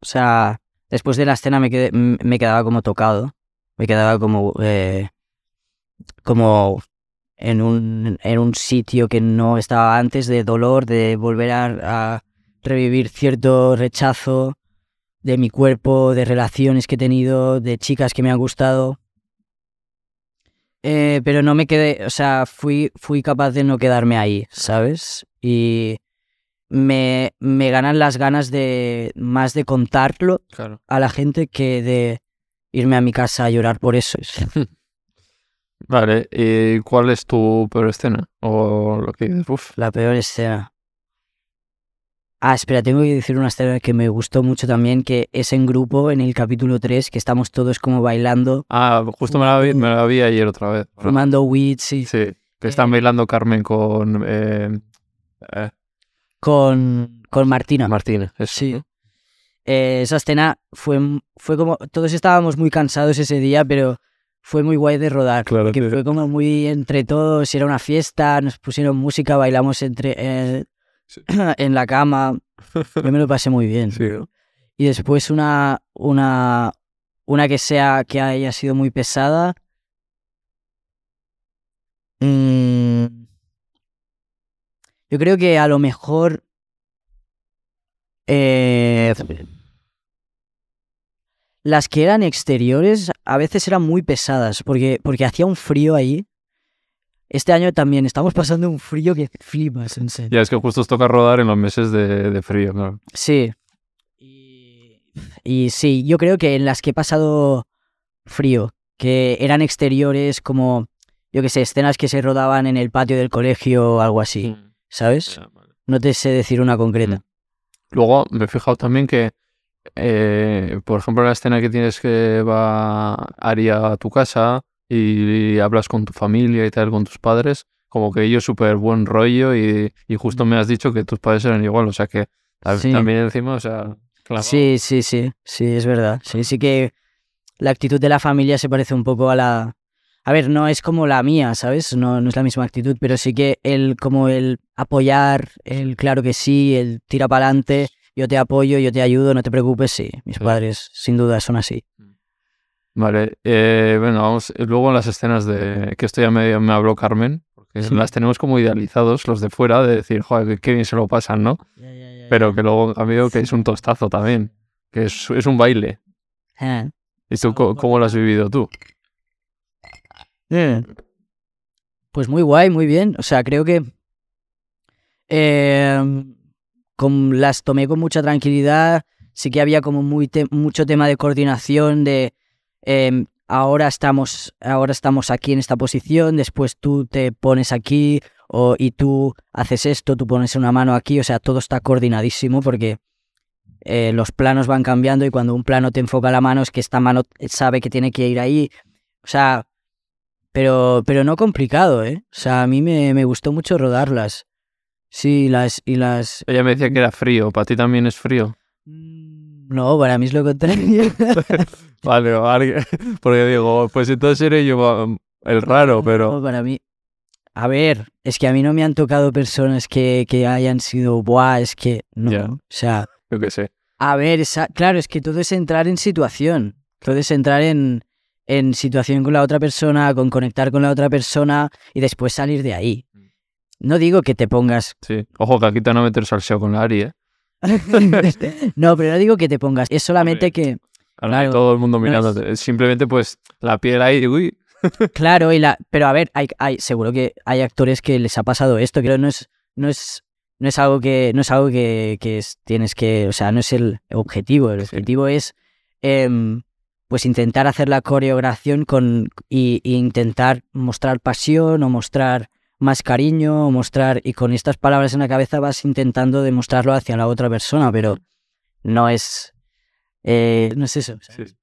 O sea, después de la escena me, quedé- me quedaba como tocado. Me quedaba como. eh, como en un, en un sitio que no estaba antes de dolor, de volver a, a revivir cierto rechazo de mi cuerpo, de relaciones que he tenido, de chicas que me han gustado. Eh, pero no me quedé, o sea, fui, fui capaz de no quedarme ahí, ¿sabes? Y me, me ganan las ganas de más de contarlo Claro. a la gente que de irme a mi casa a llorar por eso. <laughs> Vale, ¿y cuál es tu peor escena? O lo que dices, uff, La peor escena. Ah, espera, tengo que decir una escena que me gustó mucho también, que es en grupo en el capítulo 3, que estamos todos como bailando, Ah, justo me la vi, me la vi ayer otra vez. fumando weeds y Sí, que están bailando Carmen con eh, eh, con, con Martina. Martínez. eso, Sí. Eh, esa escena fue, fue como... Todos estábamos muy cansados ese día, pero fue muy guay de rodar. Claro, que fue como muy entre todos, era una fiesta, nos pusieron música, bailamos entre eh, Sí. <clears throat> en la cama. Yo me lo pasé muy bien. Sí, ¿no? Y después una, una, una que sea que haya sido muy pesada. Mm, yo creo que a lo mejor. eh, las que eran exteriores a veces eran muy pesadas porque, porque hacía un frío ahí. Este año también estamos pasando un frío que flipas, en serio. Ya es que justo os toca rodar en los meses de, de frío, claro. Sí. Y y sí, yo creo que en las que he pasado frío, que eran exteriores como, yo que sé, escenas que se rodaban en el patio del colegio o algo así, Mm, ¿sabes? No te sé decir una concreta. Luego me he fijado también que, eh, por ejemplo, la escena que tienes que va Ari a tu casa y, hablas con tu familia y tal, con tus padres, como que ellos súper buen rollo y, y justo me has dicho que tus padres eran igual, o sea que Sí. también encima, o sea, clavado. Sí, sí, sí, sí, es verdad. Sí, sí que la actitud de la familia se parece un poco a la... A ver, no es como la mía, ¿sabes? No, no es la misma actitud, pero sí que el como el apoyar, el claro que sí, el tira para adelante, yo te apoyo, yo te ayudo, no te preocupes, sí. Mis Sí. padres sin duda son así. Vale, eh, bueno, vamos, eh, luego las escenas de que esto ya me, me habló Carmen, porque Sí. las tenemos como idealizados los de fuera, de decir, joder, qué- bien se lo pasan, ¿no? Pero que luego, amigo, que es un tostazo también, que es, es un baile. Eh. ¿Y tú cómo lo has vivido tú? Pues muy guay, muy bien. O sea, creo que eh, con- las tomé con mucha tranquilidad. Sí que había como muy mucho tema de coordinación, de em, ahora estamos, ahora estamos aquí en esta posición, después tú te pones aquí o, y tú haces esto, tú pones una mano aquí. O sea, todo está coordinadísimo porque eh, los planos van cambiando y cuando un plano te enfoca la mano es que esta mano sabe que tiene que ir ahí. O sea, pero, pero no complicado, ¿eh? O sea, a mí me, me gustó mucho rodarlas. Sí, las, y las... Ella me decía que era frío, ¿para ti también es frío? No, para mí es lo contrario. <laughs> Vale, vale, <laughs> porque digo, pues entonces seré yo um, el raro, No, pero... para mí... A ver, es que a mí no me han tocado personas que, que hayan sido, buah, es que no. Ya. O sea, Yo qué sé. a ver, esa- claro, es que todo es entrar en situación. Todo es entrar en, en situación con la otra persona, con conectar con la otra persona y después salir de ahí. No digo que te pongas Sí. Ojo, que aquí te van a meter salseo con la Ari, ¿eh? <laughs> no, pero no digo que te pongas. Es solamente que, Claro, todo el mundo no es- mirándote. Simplemente, pues, la piel ahí, uy, <laughs> claro, y la, pero a ver, hay, hay, seguro que hay actores que les ha pasado esto. Creo que no es, no es, no es algo que, no es algo que, que es- tienes que, o sea, no es el objetivo. El Sí. objetivo es, em, pues intentar hacer la coreografía con y, y intentar mostrar pasión o mostrar más cariño mostrar y con estas palabras en la cabeza vas intentando demostrarlo hacia la otra persona, pero no es, eh, no es eso. ¿sabes? Sí.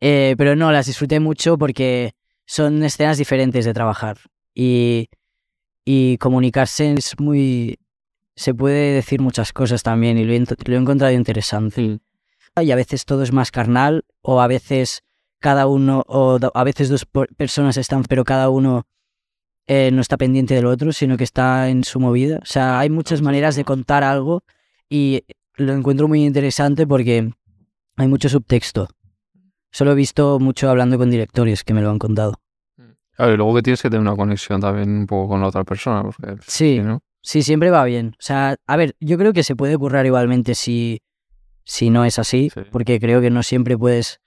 Eh, pero no, las disfruté mucho porque son escenas diferentes de trabajar y, y comunicarse es muy... Se puede decir muchas cosas también y lo he, lo he encontrado interesante. Sí. Y a veces todo es más carnal o a veces cada uno, o a veces dos personas están, pero cada uno eh, no está pendiente del otro, sino que está en su movida. O sea, hay muchas maneras de contar algo y lo encuentro muy interesante porque hay mucho subtexto. Solo he visto mucho hablando con directores que me lo han contado. Claro, y luego que tienes que tener una conexión también un poco con la otra persona, porque Sí, no, sí, siempre va bien. O sea, a ver, yo creo que se puede currar igualmente si, si no es así, Sí. porque creo que no siempre puedes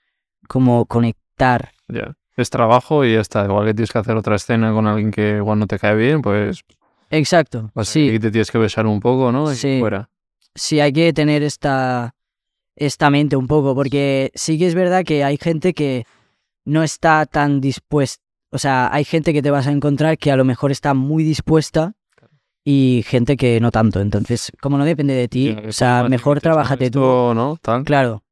como conectar. ya. Es trabajo y ya está. Igual que tienes que hacer otra escena con alguien que igual no te cae bien, pues Exacto. vas Sí, aquí te tienes que besar un poco, ¿no? Y Sí. fuera. sí hay que tener esta, esta mente un poco, porque sí que es verdad que hay gente que no está tan dispuesta. O sea, hay gente que te vas a encontrar que a lo mejor está muy dispuesta y gente que no tanto. Entonces, como no depende de ti, o sea, mejor esto, trabájate tú. ¿no? Tal. Claro.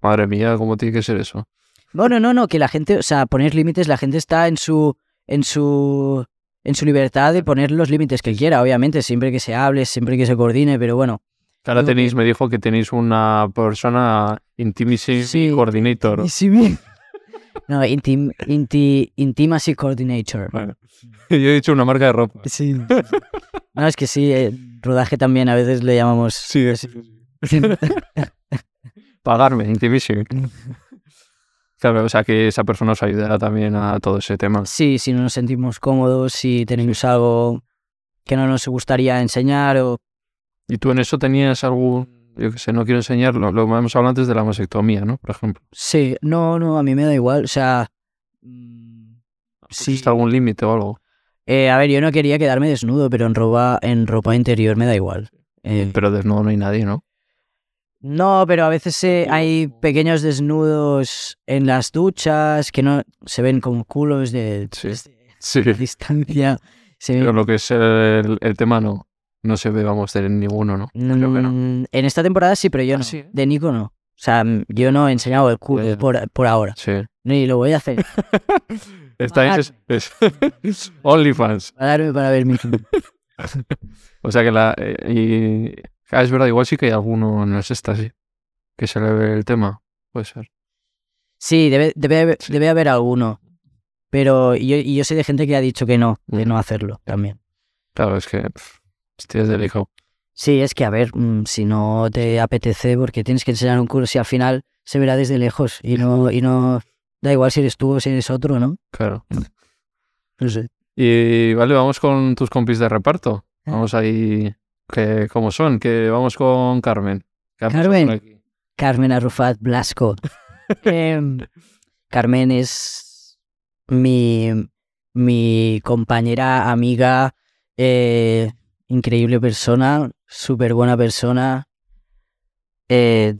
Madre mía, ¿cómo tiene que ser eso? Bueno, no, no, que la gente, o sea, poner límites, la gente está en su, en su, en su libertad de poner los límites que quiera, obviamente, siempre que se hable, siempre que se coordine, pero bueno. Ahora tenéis, me dijo que tenéis una persona intimacy Sí. coordinator. No, intim, inti- intimacy coordinator. Bueno, <laughs> yo he dicho una marca de ropa. Sí. No, es que sí, eh, rodaje también a veces le llamamos. Sí, <laughs> Pagarme, intimacy. <laughs> Claro, o sea que esa persona os ayudará también a todo ese tema. Sí, si no nos sentimos cómodos, si tenemos algo que no nos gustaría enseñar o... ¿Y tú en eso tenías algún, yo que sé, no quiero enseñarlo, lo hemos hablado antes de la mastectomía, ¿no? Por ejemplo. Sí, no, no, a mí me da igual, o sea... mm, Sí. ¿Existe algún límite o algo? Eh, a ver, yo no quería quedarme desnudo, pero en ropa, en ropa interior me da igual. Eh, Pero desnudo no hay nadie, ¿no? No, pero a veces eh, hay pequeños desnudos en las duchas que no se ven como culos de, Sí. <laughs> Sí. <laughs> distancia. Se ven- Pero lo que es el, el tema no. No se ve, vamos, de ninguno, ¿no? Creo que no. Mm, En esta temporada sí, pero yo Ah, no. sí. De Nico no. O sea, mm, yo no he enseñado el culo por, por ahora. Sí. Ni lo voy a hacer. <laughs> Esta es, es- es OnlyFans. Para darme para ver mi. O sea que la. eh, y, ah, es verdad, igual sí que hay alguno en el sexta, sí. Que se le ve el tema. Puede ser. Sí, debe, debe, Sí. debe haber alguno. Pero yo, y yo sé de gente que ha dicho que no, de Mm. no hacerlo también. Claro, es que. pff, Hostia, es delicado. Sí, es que a ver, mm, si no te apetece, porque tienes que enseñar un culo, si al final se verá desde lejos y no, y no da igual si eres tú o si eres otro, ¿no? Claro. No sé. Y vale, vamos con tus compis de reparto. Ah. Vamos ahí. Que, ¿Cómo son? Que vamos con Carmen. ¿Qué ha pasado Carmen. Carmen Arrufat Blasco. <laughs> Em, Carmen es mi, mi compañera, amiga, eh, increíble persona, súper buena persona. Eh,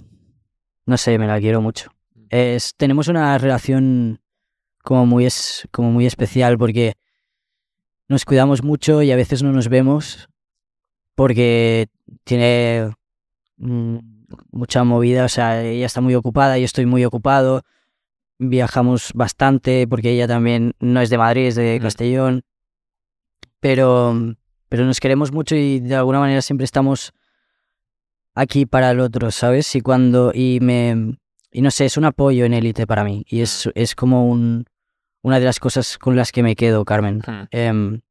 no sé, me la quiero mucho. Es, tenemos una relación como muy, es, como muy especial porque nos cuidamos mucho y a veces no nos vemos porque tiene mm, mucha movida, o sea, ella está muy ocupada, yo estoy muy ocupado, viajamos bastante porque ella también no es de Madrid, es de Mm. Castellón, pero, pero nos queremos mucho y de alguna manera siempre estamos aquí para el otro, ¿sabes? Y cuando, y me, y no sé, es un apoyo en élite para mí y es, es como un, una de las cosas con las que me quedo, Carmen. Em,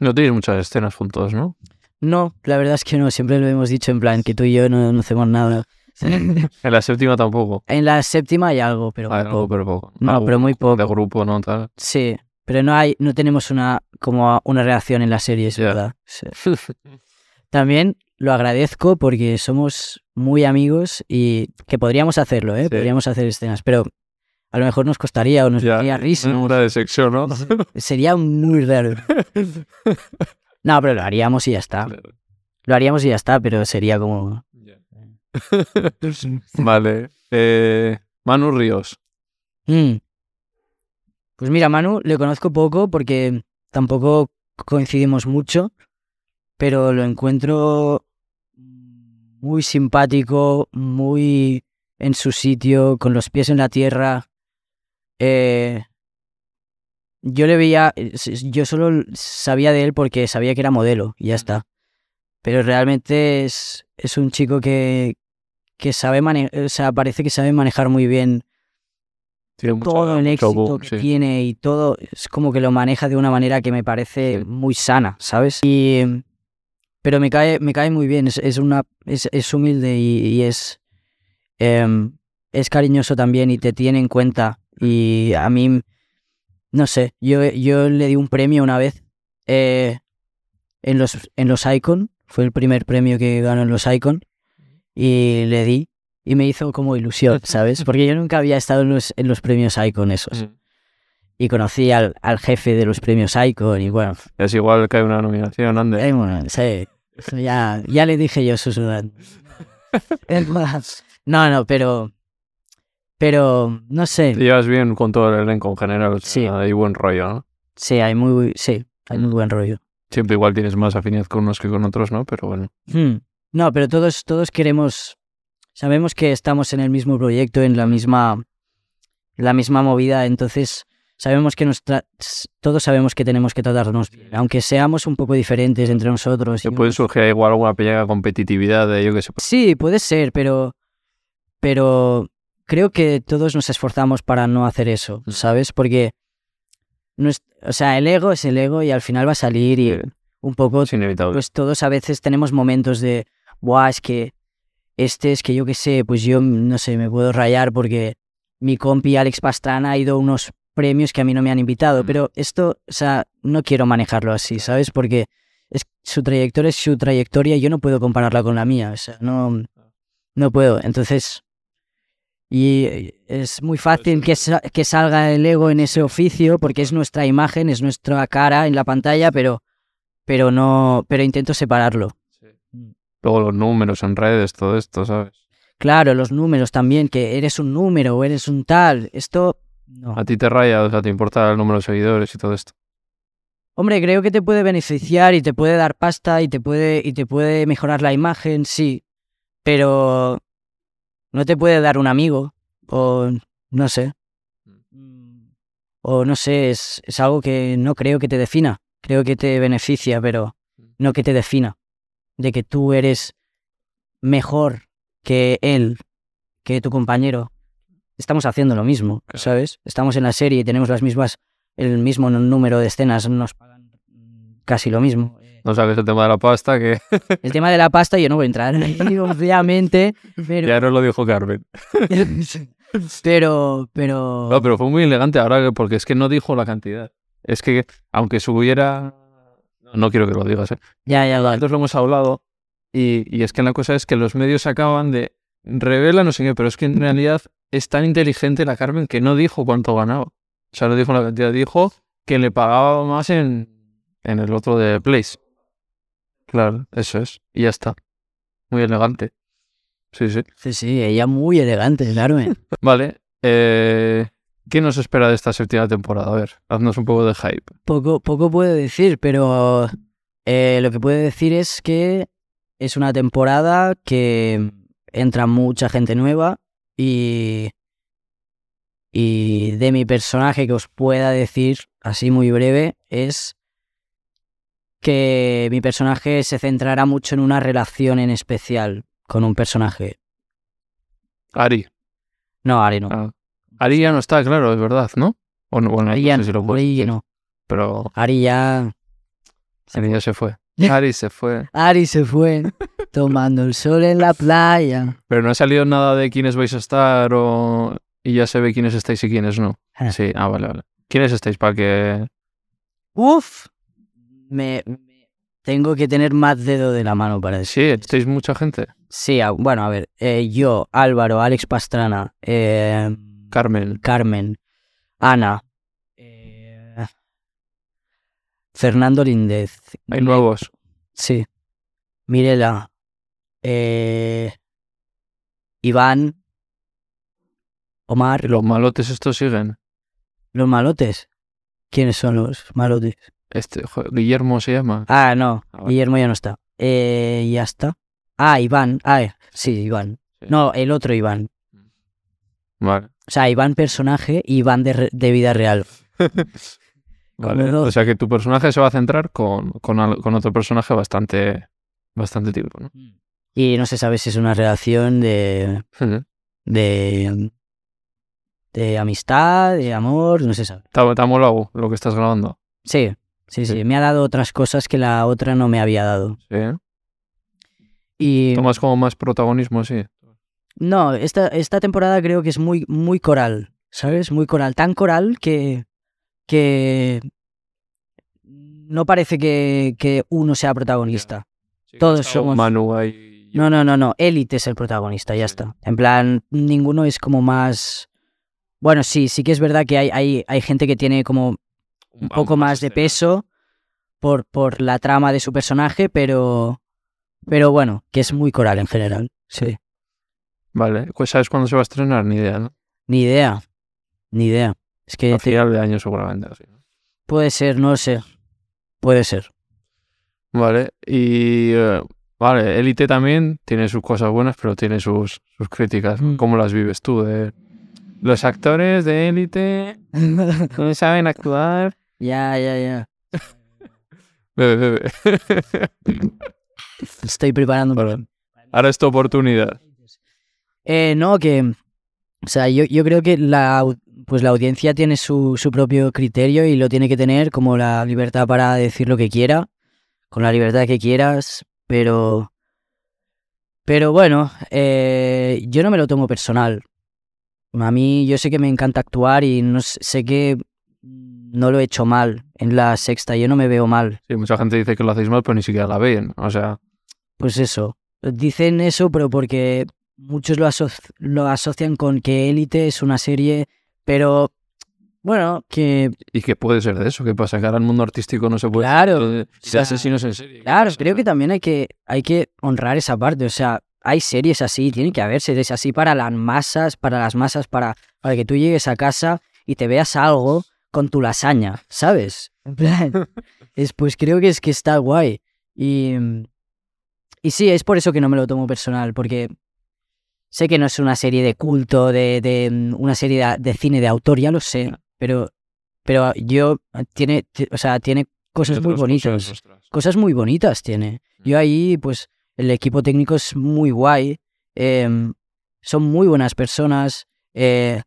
No tenéis muchas escenas juntos, ¿no? No, la verdad es que no, siempre lo hemos dicho en plan que tú y yo no, no hacemos nada. En la séptima tampoco. En la séptima hay algo, pero no, poco. pero poco. No, Algo pero muy poco. De grupo, ¿no? Tal. Sí, pero no hay, no tenemos una como una reacción en la serie, es verdad. Sí. <laughs> También lo agradezco porque somos muy amigos y que podríamos hacerlo, ¿eh? Sí. Podríamos hacer escenas, pero a lo mejor nos costaría o nos daría risa. Una de sexo, ¿no? Sería muy raro. <laughs> No, pero lo haríamos y ya está. Lo haríamos y ya está, pero sería como <laughs> vale. Eh, Manu Ríos. Mm. Pues mira, Manu le conozco poco porque tampoco coincidimos mucho, pero lo encuentro muy simpático, muy en su sitio, con los pies en la tierra. Eh, yo le veía, eh, yo solo sabía de él porque sabía que era modelo y ya está. Pero realmente es, es un chico que, que sabe manejar, o sea, parece que sabe manejar muy bien Tiene todo el éxito que sí. tiene y todo es como que lo maneja de una manera que me parece Sí. muy sana, ¿sabes? Y pero me cae, me cae muy bien, es, es una es, es humilde y, y es em, es cariñoso también y te tiene en cuenta y a mí no sé, yo, yo le di un premio una vez eh, en los en los Icon, fue el primer premio que ganó en los Icon y le di y me hizo como ilusión, <laughs> ¿sabes? Porque yo nunca había estado en los, en los premios Icon esos. Mm. Y conocí al, al jefe de los premios Icon y bueno, Es igual que hay una nominación, Ander. eh, bueno, sí, ya, ya le dije yo <laughs> más, no, no, pero, pero, no sé, Te llevas bien con todo el elenco en general. o sea, Sí. Hay buen rollo, ¿no? sí, hay muy, sí, hay muy buen rollo. Siempre igual tienes más afinidad con unos que con otros, ¿no? Pero bueno. Hmm. No, pero todos, todos queremos, sabemos que estamos en el mismo proyecto, en la misma, la misma movida, entonces sabemos que nos tra- todos sabemos que tenemos que tratarnos bien, aunque seamos un poco diferentes entre nosotros. Se puede surgir igual alguna pequeña competitividad de yo que sé. Sí, puede ser, pero, pero creo que todos nos esforzamos para no hacer eso, Mm. ¿sabes? Porque, no es- o sea, el ego es el ego y al final va a salir y un poco Es inevitable. pues todos a veces tenemos momentos de, buah, es que este es que yo qué sé, pues yo no sé, me puedo rayar porque mi compi Alex Pastrana ha ido a unos premios que a mí no me han invitado, Mm. pero esto, o sea, no quiero manejarlo así, ¿sabes? Porque es, su trayectoria es su trayectoria y yo no puedo compararla con la mía, o sea, no, no puedo. Entonces, y eh, es muy fácil que, sa- que salga el ego en ese oficio porque es nuestra imagen, es nuestra cara en la pantalla, pero, pero no, pero intento separarlo. Luego los números en redes, todo esto, ¿sabes? Claro, los números también, que eres un número o eres un tal. Esto. No. A ti te raya, o sea, te importa el número de seguidores y todo esto. Hombre, creo que te puede beneficiar y te puede dar pasta y te puede, y te puede mejorar la imagen, sí. Pero no te puede dar un amigo. O no sé. O no sé, es, es algo que no creo que te defina. Creo que te beneficia, pero no que te defina. De que tú eres mejor que él, que tu compañero. Estamos haciendo lo mismo. ¿sabes? Estamos en la serie y tenemos las mismas, el mismo número de escenas, nos pagan casi lo mismo. No sabes el tema de la pasta, que El tema de la pasta yo no voy a entrar ahí, <laughs> obviamente, pero, ya nos lo dijo Carmen. <laughs> pero, pero, No, pero fue muy elegante ahora que- porque es que no dijo la cantidad. Es que aunque subiera... No quiero que lo digas, ¿eh? ya, ya. Nosotros lo hemos hablado y, y es que la cosa es que los medios acaban de revela no sé qué, pero es que en realidad es tan inteligente la Carmen que no dijo cuánto ganaba. O sea, no dijo la cantidad, dijo que le pagaba más en, en el otro de Place. Claro, eso es. Y ya está. Muy elegante. Sí, sí. Sí, sí, ella muy elegante, claro. <laughs> eh. Vale. eh, ¿Qué nos espera de esta séptima temporada? A ver, haznos un poco de hype. Poco, poco puedo decir, pero eh, lo que puedo decir es que es una temporada que entra mucha gente nueva y, y de mi personaje que os pueda decir así muy breve es que mi personaje se centrará mucho en una relación en especial con un personaje. Ari. No, Ari no. Ah, Ari ya no está, claro, es verdad, ¿no? O no, bueno, Ari no sé si lo Ari decir, no. Pero Ari ya... Ari ya se fue. <laughs> Ari se fue. Ari se fue tomando el sol en la playa. Pero no ha salido nada de quiénes vais a estar o... Y ya se ve quiénes estáis y quiénes no. Ah. Sí, ah, vale, vale. ¿Quiénes estáis para que...? Uf, me, tengo que tener más dedo de la mano para decir. Sí, estáis mucha gente. Sí, a- bueno, a ver, eh, yo, Álvaro, Alex Pastrana, eh, Carmen. Carmen, Ana, eh, Fernando Lindez. Hay nuevos. Sí. Mirela, Iván, Omar, ¿Y los malotes estos siguen? los malotes. ¿Quiénes son los malotes? Este, Guillermo se llama. Ah, no, Ah. Guillermo ya no está. Eh, ya está. Ah, Iván. Ah, sí, Iván. Sí. No, el otro Iván. Vale. O sea, Iván personaje y Iván de, re- de vida real. <laughs> Vale. O sea que tu personaje se va a centrar con, con, al- con otro personaje bastante, bastante tiempo, ¿no? Y no se sabe si es una relación de, de, de amistad, de amor, no se sabe. ¿Te, ha- te ha molado lo que estás grabando? Sí, sí, sí, Sí. Me ha dado otras cosas que la otra no me había dado. Sí. Y Tomas como más protagonismo, sí. no, esta, esta temporada creo que es muy, muy coral, ¿sabes? Muy coral. Tan coral que, que no parece que, que uno sea protagonista. Todos somos- Manu ahí. No, no, no, no. Élite es el protagonista, ya Sí. está. En plan, ninguno es como más. Bueno, sí, sí que es verdad que hay, hay, hay gente que tiene como un poco más de peso por, por la trama de su personaje, pero. Pero bueno, que es muy coral en general. Sí. Vale. Pues ¿sabes cuándo se va a estrenar? Ni idea, ¿no? Ni idea. Ni idea. Es que A te- final de año seguramente. así, ¿no? puede ser, no lo sé. Puede ser. Vale. Y... eh, vale, Élite también tiene sus cosas buenas, pero tiene sus, sus críticas. Mm. ¿Cómo las vives tú? De... Los actores de Élite <laughs> no saben actuar. Ya, ya, ya. Bebe, bebe. <laughs> Estoy preparando. Ahora es tu oportunidad. Eh, no, que. O sea, yo, yo creo que la, pues la audiencia tiene su, su propio criterio y lo tiene que tener como la libertad para decir lo que quiera, con la libertad que quieras, pero. Pero bueno, eh, yo no me lo tomo personal. A mí, yo sé que me encanta actuar y no sé, sé que no lo he hecho mal en la sexta, yo no me veo mal. Sí, mucha gente dice que lo hacéis mal, pero ni siquiera la ven. O sea, Pues eso. Dicen eso, pero porque muchos lo, aso- lo asocian con que Élite es una serie, pero bueno, que ¿y qué puede ser de eso? ¿Qué pasa? Que ahora el mundo artístico no se puede... Claro, sea, asesinos en serie. ¿Qué claro, creo que también hay que, hay que honrar esa parte. O sea, hay series así, tiene que haber series así para las masas, para las masas, para, para que tú llegues a casa y te veas algo con tu lasaña, ¿sabes? En plan, <laughs> es, pues creo que es que está guay. Y, y sí, es por eso que no me lo tomo personal, porque sé que no es una serie de culto, de, de mm, una serie de, de cine de autor, ya lo sé, pero, pero yo, tiene, ti- o sea, tiene cosas muy bonitas cosas muy bonitas tiene. Yo Mm. ahí, pues, el equipo técnico es muy guay. em, son muy buenas personas. eh,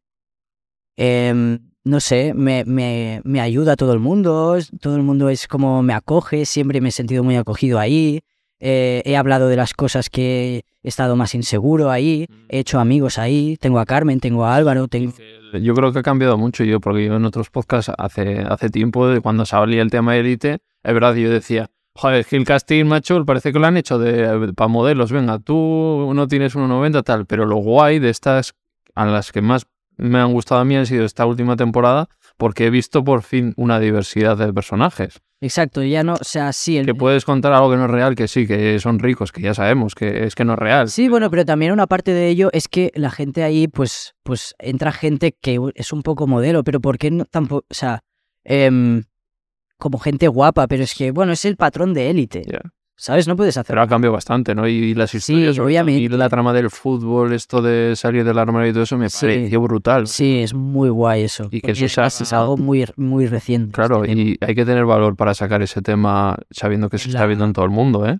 em, no sé, me, me, me ayuda todo el mundo. Todo el mundo es como me acoge. Siempre me he sentido muy acogido ahí. eh, he hablado de las cosas que he estado más inseguro ahí. He hecho amigos ahí. Tengo a Carmen, tengo a Álvaro. Tengo... Yo creo que ha cambiado mucho yo, porque yo en otros podcasts hace, hace tiempo, de cuando salía el tema de Elite, es verdad, yo decía, joder, es que el casting, macho, parece que lo han hecho de, para modelos, venga, tú no tienes 1,90 tal, pero lo guay de estas, a las que más me han gustado a mí han sido esta última temporada, porque he visto por fin una diversidad de personajes. Exacto, ya no, o sea, sí, el, Que puedes contar algo que no es real, que sí, que son ricos, que ya sabemos, que es que no es real. Sí, bueno, pero también una parte de ello es que la gente ahí, pues, pues entra gente que es un poco modelo, pero ¿por qué no tampoco, o sea, em, como gente guapa, pero es que, bueno, es el patrón de élite. ¿Sabes? No puedes hacer Pero ha cambiado bastante, ¿no? Y las Sí, historias, obviamente. y la trama del fútbol, esto de salir del armario y todo eso, me Sí. pareció brutal. Sí, es muy guay eso. Y que eso hace- es algo muy, muy reciente. Claro, este tema. y hay que tener valor para sacar ese tema sabiendo que se está viendo en todo el mundo, ¿eh?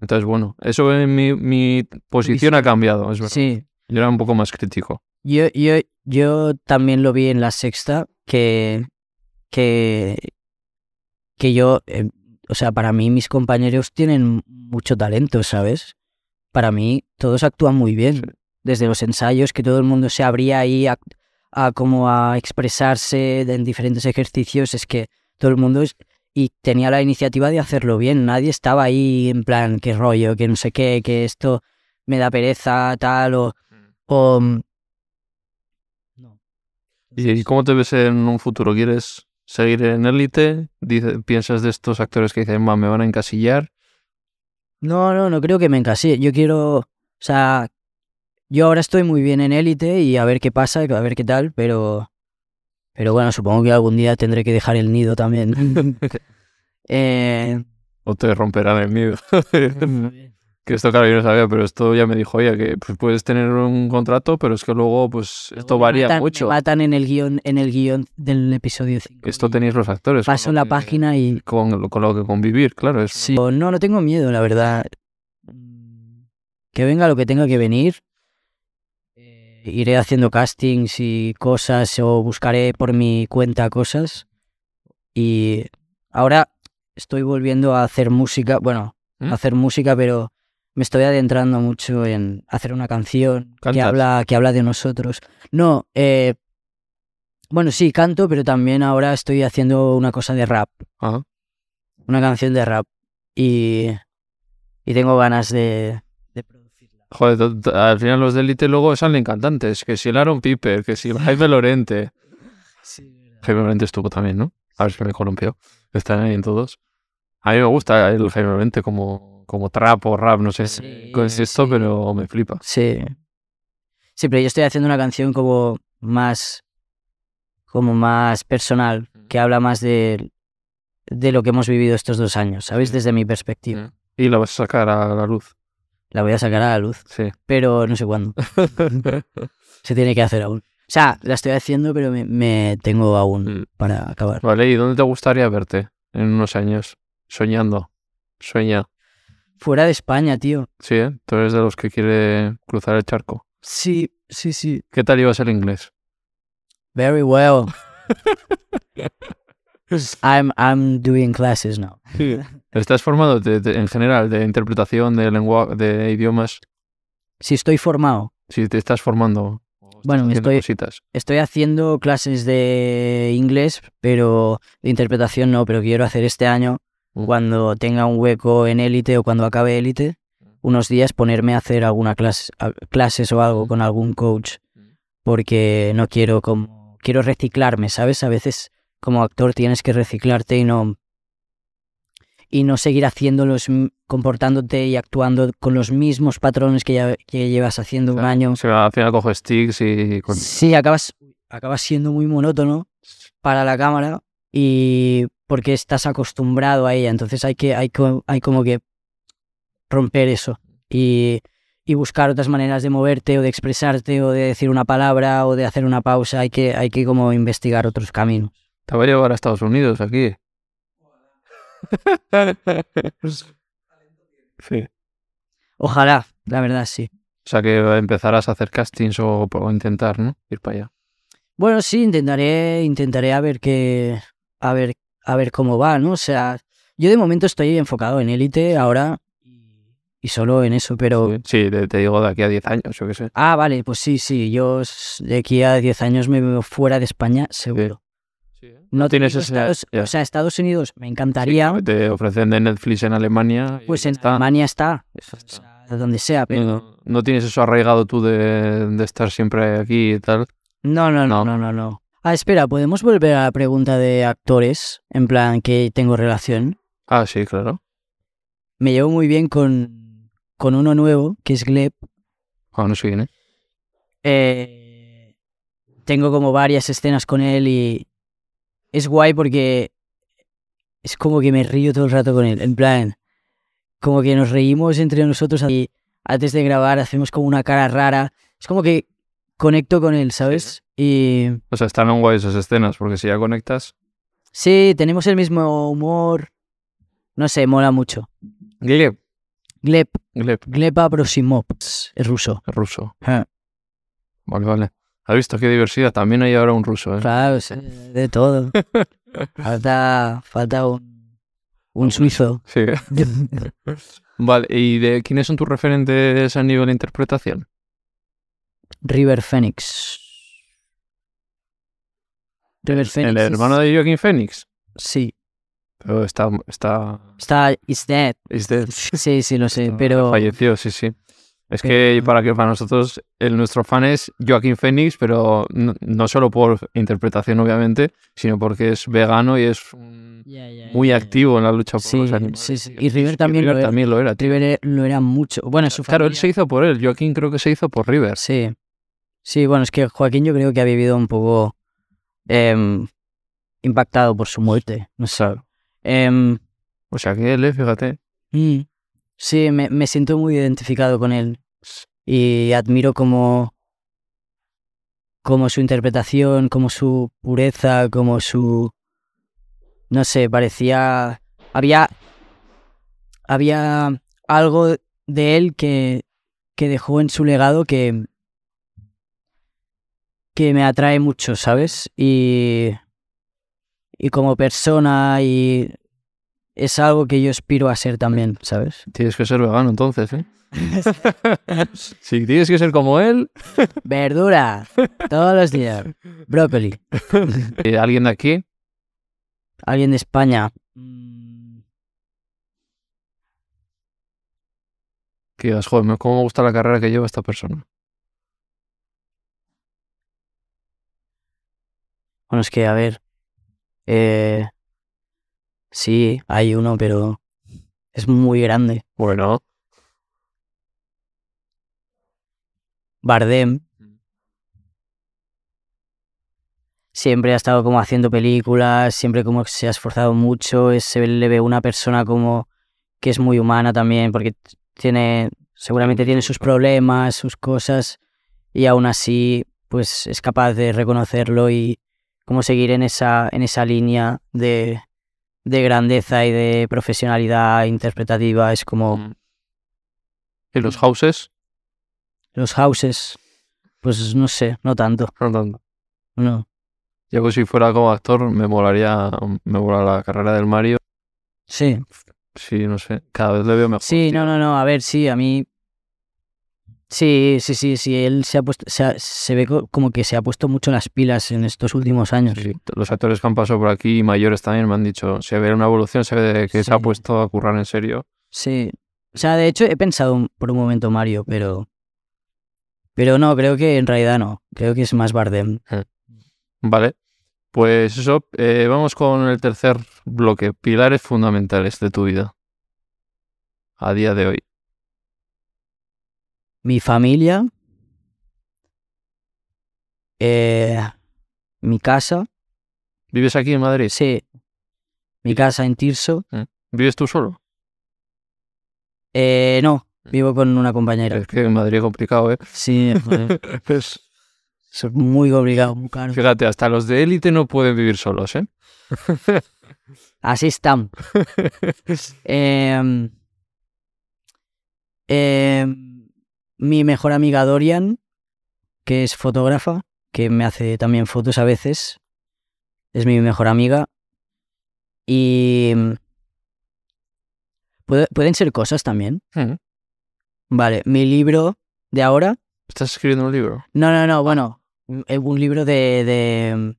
Entonces, bueno, eso en mi, mi posición ha cambiado, es verdad. Sí, Yo era un poco más crítico. Yo, yo, yo también lo vi en la sexta, que, que, que yo, eh, o sea, para mí mis compañeros tienen mucho talento, ¿sabes? Para mí todos actúan muy bien. Desde los ensayos, que todo el mundo se abría ahí a, a como a expresarse en diferentes ejercicios, es que todo el mundo es- y tenía la iniciativa de hacerlo bien. Nadie estaba ahí en plan, qué rollo, que no sé qué, que esto me da pereza, tal, o... o no. ¿Y cómo te ves en un futuro? ¿Quieres seguir en élite? ¿Piensas de estos actores que dicen, "Va, me van a encasillar? No, no, no creo que me encasille. Yo quiero, o sea, yo ahora estoy muy bien en élite y a ver qué pasa, a ver qué tal, pero, pero bueno, supongo que algún día tendré que dejar el nido también. <laughs> <laughs> eh, ¿O te romperán el nido? <laughs> que esto, claro, yo no sabía, pero esto ya me dijo, oye, que pues, puedes tener un contrato, pero es que luego, pues, esto varía matan- mucho. matan en el guion, en el guion del episodio 5. Esto tenéis los actores. Paso la que- página y Con, lo- con lo que convivir, claro. Es, Sí. No, no tengo miedo, la verdad. Que venga lo que tenga que venir. Eh, iré haciendo castings y cosas o buscaré por mi cuenta cosas. Y ahora estoy volviendo a hacer música. Bueno, ¿Mm? a hacer música, pero me estoy adentrando mucho en hacer una canción que habla, que habla de nosotros. No, eh, bueno, sí, canto, pero también ahora estoy haciendo una cosa de rap Ah, una canción de rap y, y tengo ganas de, de producirla. Joder, al final los de élite luego salen cantantes. Que si el Aaron Piper, que si Jaime <laughs> Lorente. Jaime Lorente estuvo también, ¿no? A ver si me columpió. Están ahí en todos. A mí me gusta el Jaime Lorente como, como trap o rap, no sé Sí, qué es esto, sí. pero me flipa. Sí. Sí, pero yo estoy haciendo una canción como más como más personal, que habla más de, de lo que hemos vivido estos dos años, ¿sabes? Sí. Desde mi perspectiva. Y la vas a sacar a la luz. La voy a sacar a la luz, Sí. pero no sé cuándo. <laughs> Se tiene que hacer aún. O sea, la estoy haciendo, pero me, me tengo aún Mm. para acabar. Vale, ¿y dónde te gustaría verte en unos años? Soñando. Sueña. Fuera de España, tío. Sí, ¿eh? Tú eres de los que quiere cruzar el charco. Sí, sí, sí. ¿Qué tal ibas el inglés? Very well. I'm I'm doing classes now. ¿Estás formado de- de- en general de interpretación de lengua, de idiomas? Si estoy formado, Si te estás formando. o estás Bueno, estoy- cositas. estoy haciendo clases de inglés, pero de interpretación no, pero quiero hacer este año. Cuando tenga un hueco en élite o cuando acabe élite, unos días ponerme a hacer alguna clase, clases o algo Mm. con algún coach, Mm. porque no quiero como quiero reciclarme, ¿sabes? A veces como actor tienes que reciclarte y no y no seguir haciendo los m- comportándote y actuando con los mismos patrones que, ya, que llevas haciendo un año. O sea, al final cojo sticks y... con- Sí, acabas, acabas siendo muy monótono para la cámara y porque estás acostumbrado a ella. Entonces hay que, hay, hay como que romper eso y, y buscar otras maneras de moverte o de expresarte o de decir una palabra o de hacer una pausa. Hay que, hay que como investigar otros caminos. Te voy a llevar a Estados Unidos aquí. <laughs> sí. Ojalá, la verdad, sí. O sea que empezarás a hacer castings o, o intentar, ¿no? Ir para allá. Bueno, sí, intentaré, intentaré a ver qué, a ver, a ver cómo va, ¿no? O sea, yo de momento estoy enfocado en élite ahora y solo en eso, pero Sí, sí, te, digo de aquí a 10 años, yo qué sé. ah, vale, pues sí, sí, yo de aquí a 10 años me veo fuera de España, seguro. No tienes te digo ese- Estados, ya. o sea, Estados Unidos me encantaría, Te ofrecen de Netflix en Alemania. pues en está. Alemania está, o sea, donde sea, pero No, no tienes eso arraigado tú de, de estar siempre aquí y tal. no, no, no, No. no, no, no. Ah, espera, podemos volver a la pregunta de actores, en plan que tengo relación. Ah, sí, claro. me llevo muy bien con, con uno nuevo, que es Gleb. Ah, no sé quién, ¿eh? Eh, tengo como varias escenas con él y es guay porque es como que me río todo el rato con él. En plan, como que nos reímos entre nosotros y antes de grabar hacemos como una cara rara. Es como que conecto con él, ¿sabes? Y O sea, están guay esas escenas, porque si ya conectas. sí, tenemos el mismo humor. No sé, mola mucho. Gleb. Gleb, Gleb, Gleb Abrosimov, es ruso. es ruso. Ah. Vale, vale. ¿Has visto qué diversidad? También hay ahora un ruso, ¿eh? Claro, sí, de todo. <laughs> Falta, falta un, un suizo. Sí. <laughs> Vale, ¿y de quiénes son tus referentes a nivel de interpretación? River Phoenix. River Phoenix. ¿El hermano de Joaquín Phoenix? Sí. Pero está... está... Está. Is dead. is dead. Sí, sí, lo sé. Está- Pero. Falleció, sí, sí. Es que para que para nosotros el nuestro fan es Joaquín Phoenix, pero no, no solo por interpretación obviamente, sino porque es vegano y es muy activo en la lucha por Sí, los animales. sí, sí. Y River también lo era. lo. River lo era mucho. Bueno, su Claro, él se hizo por él. Joaquín creo que se hizo por River. Sí. Sí, bueno, es que Joaquín yo creo que ha vivido un poco em, impactado por su muerte. No sé. Em, O sea que él, eh, fíjate. Mm. Sí, me, me siento muy identificado con él y admiro como, como su interpretación, como su pureza, como su... No sé, parecía... Había, había algo de él que, que dejó en su legado que, que me atrae mucho, ¿sabes? Y, y como persona y es algo que yo aspiro a ser también, ¿sabes? Tienes que ser vegano entonces, ¿eh? <laughs> si tienes que ser como él, Verdura, todos los días. Brócoli. <laughs> eh, alguien de aquí, Alguien de España. Que digas, joder, cómo me gusta la carrera que lleva esta persona. Bueno, es que, a ver. Eh, sí, hay uno, pero es muy grande. Bueno, Bardem. Siempre ha estado como haciendo películas, siempre como se ha esforzado mucho, es- se le ve una persona como que es muy humana también, porque tiene, seguramente tiene sus problemas, sus cosas, y aún así, pues es capaz de reconocerlo y como seguir en esa, en esa línea de, de grandeza y de profesionalidad interpretativa. Es como Mm. ¿y los houses? los houses, pues no sé, no tanto, No tanto. no. Yo pues, si fuera como actor me molaría, me mola la carrera del Mario. Sí, Sí, no sé, cada vez le veo mejor. Sí, tío. no, no, no, a ver, sí, a mí... Sí, sí, sí, sí, él se ha puesto, se, ha- se ve co- como que se ha puesto mucho las pilas en estos últimos años. Sí, los actores que han pasado por aquí mayores también me han dicho, se ve una evolución, se ve que se ha puesto a currar en serio. Sí, o sea, de hecho he pensado por un momento Mario, pero... Pero no, creo que en realidad no, creo que es más Bardem. Vale. Pues eso, eh, vamos con el tercer bloque, pilares fundamentales de tu vida a día de hoy. Mi familia, eh, mi casa, ¿Vives aquí en Madrid? sí, mi casa en Tirso. ¿Vives tú solo? Eh, no, vivo con una compañera. Es que en Madrid es complicado, ¿eh? Sí, Pues, <laughs> es muy complicado, muy caro. fíjate, hasta los de élite no pueden vivir solos, ¿eh? <laughs> Así están. <laughs> Em, em, mi mejor amiga Dorian, que es fotógrafa, que me hace también fotos a veces, es mi mejor amiga. Y puede- pueden ser cosas también. Mm. Vale, mi libro de ahora. ¿Estás escribiendo un libro? No, no, no, bueno, eh, un libro de, de.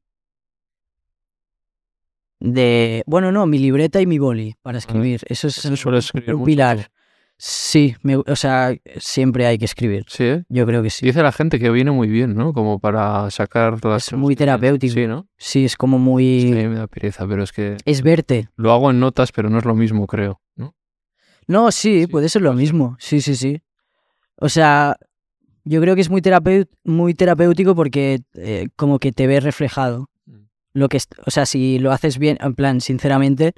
de. Bueno, no, mi libreta y mi boli para escribir. Eso es Eso escribir un pilar. Sí, me- o sea, siempre hay que escribir. Sí, ¿eh? Yo creo que sí. Dice la gente que viene muy bien, ¿no? Como para sacar las... Es muy terapéutico. Sí, ¿no? Sí, es como Sí, muy. me da pereza, pero es que Es verte. lo hago en notas, pero no es lo mismo, creo, ¿no? No, sí, Sí, puede ser lo mismo. Sí, sí, sí. O sea, yo creo que es muy, muy terapéutico porque eh, como que te ves reflejado. Mm. Lo que, o sea, si lo haces bien, en plan, sinceramente,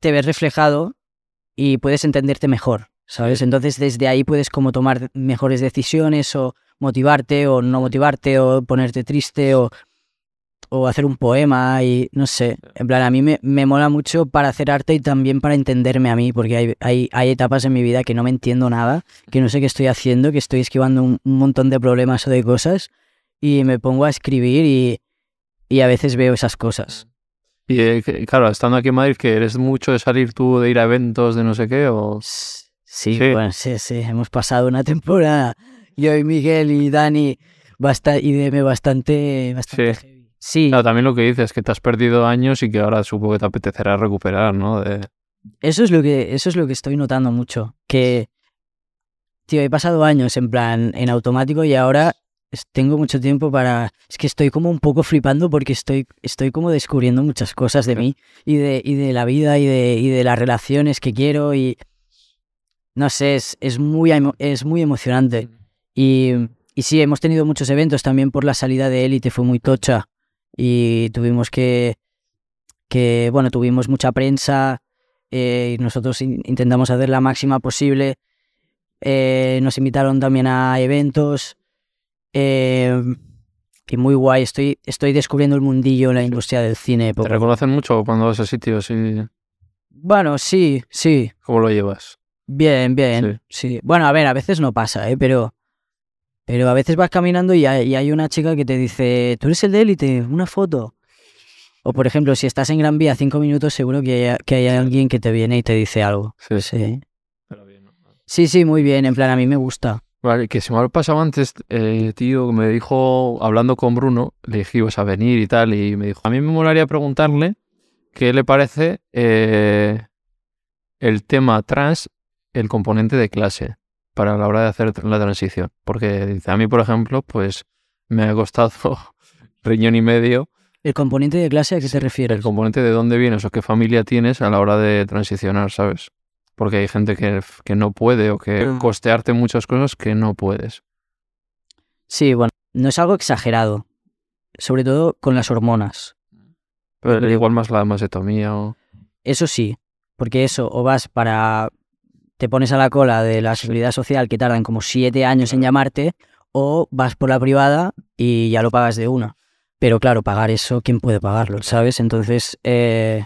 te ves reflejado y puedes entenderte mejor, ¿sabes? Entonces desde ahí puedes como tomar mejores decisiones o motivarte o no motivarte o ponerte triste o, o hacer un poema y no sé, en plan a mí me, me mola mucho para hacer arte y también para entenderme a mí porque hay, hay, hay etapas en mi vida que no me entiendo nada, que no sé qué estoy haciendo, que estoy esquivando un, un montón de problemas o de cosas y me pongo a escribir y, y a veces veo esas cosas. Y eh, claro, estando aquí en Madrid, que eres mucho de salir tú, de ir a eventos, de no sé qué, o... Sí, Sí. bueno, sí, sí, hemos pasado una temporada, yo y Miguel y Dani, basta, y Deme bastante, bastante Sí. heavy. Sí, Claro, también lo que dices, que te has perdido años y que ahora supongo que te apetecerá recuperar, ¿no? De... eso es lo que, eso es lo que estoy notando mucho, que, tío, he pasado años en plan, en automático y ahora tengo mucho tiempo para, es que estoy como un poco flipando porque estoy, estoy como descubriendo muchas cosas de mí y de, y de la vida y de, y de las relaciones que quiero y, no sé, es, es, muy, es muy emocionante. Y, y sí, hemos tenido muchos eventos también por la salida de Élite, fue muy tocha. Y tuvimos que, que bueno, tuvimos mucha prensa eh, y nosotros in- intentamos hacer la máxima posible. Eh, nos invitaron también a eventos. Eh, y muy guay, estoy, estoy descubriendo el mundillo en la industria del cine. ¿Te poco reconocen mucho cuando vas a sitios y Bueno, sí, sí, cómo lo llevas? Bien, bien, sí. Bueno, a ver, a veces no pasa, ¿eh? Pero, pero a veces vas caminando y hay, y hay una chica que te dice, tú eres el de élite, una foto. O por ejemplo, si estás en Gran Vía cinco minutos, seguro que hay, que hay alguien que te viene y te dice algo. Sí, Sí. Pero bien, ¿no? sí, sí, muy bien, en plan, a mí me gusta. Vale, que se me ha pasado antes, eh, tío, me dijo, hablando con Bruno, le dije ibas a venir y tal, y me dijo, a mí me molaría preguntarle qué le parece eh, el tema trans, el componente de clase, para la hora de hacer la transición. Porque dice, a mí, por ejemplo, pues me ha costado <laughs> riñón y medio ¿El componente de clase a qué te refieres? el componente de dónde vienes o qué familia tienes a la hora de transicionar, ¿sabes? Porque hay gente que, que no puede o que Mm. costearte muchas cosas que no puedes. Sí, bueno, no es algo exagerado. Sobre todo con las hormonas. Pero igual más la masetomía o... Eso sí, porque eso, o vas para. te pones a la cola de la seguridad social que tardan como siete años en llamarte, o vas por la privada y ya lo pagas de una. Pero claro, pagar eso, ¿quién puede pagarlo? ¿Sabes? Entonces, eh,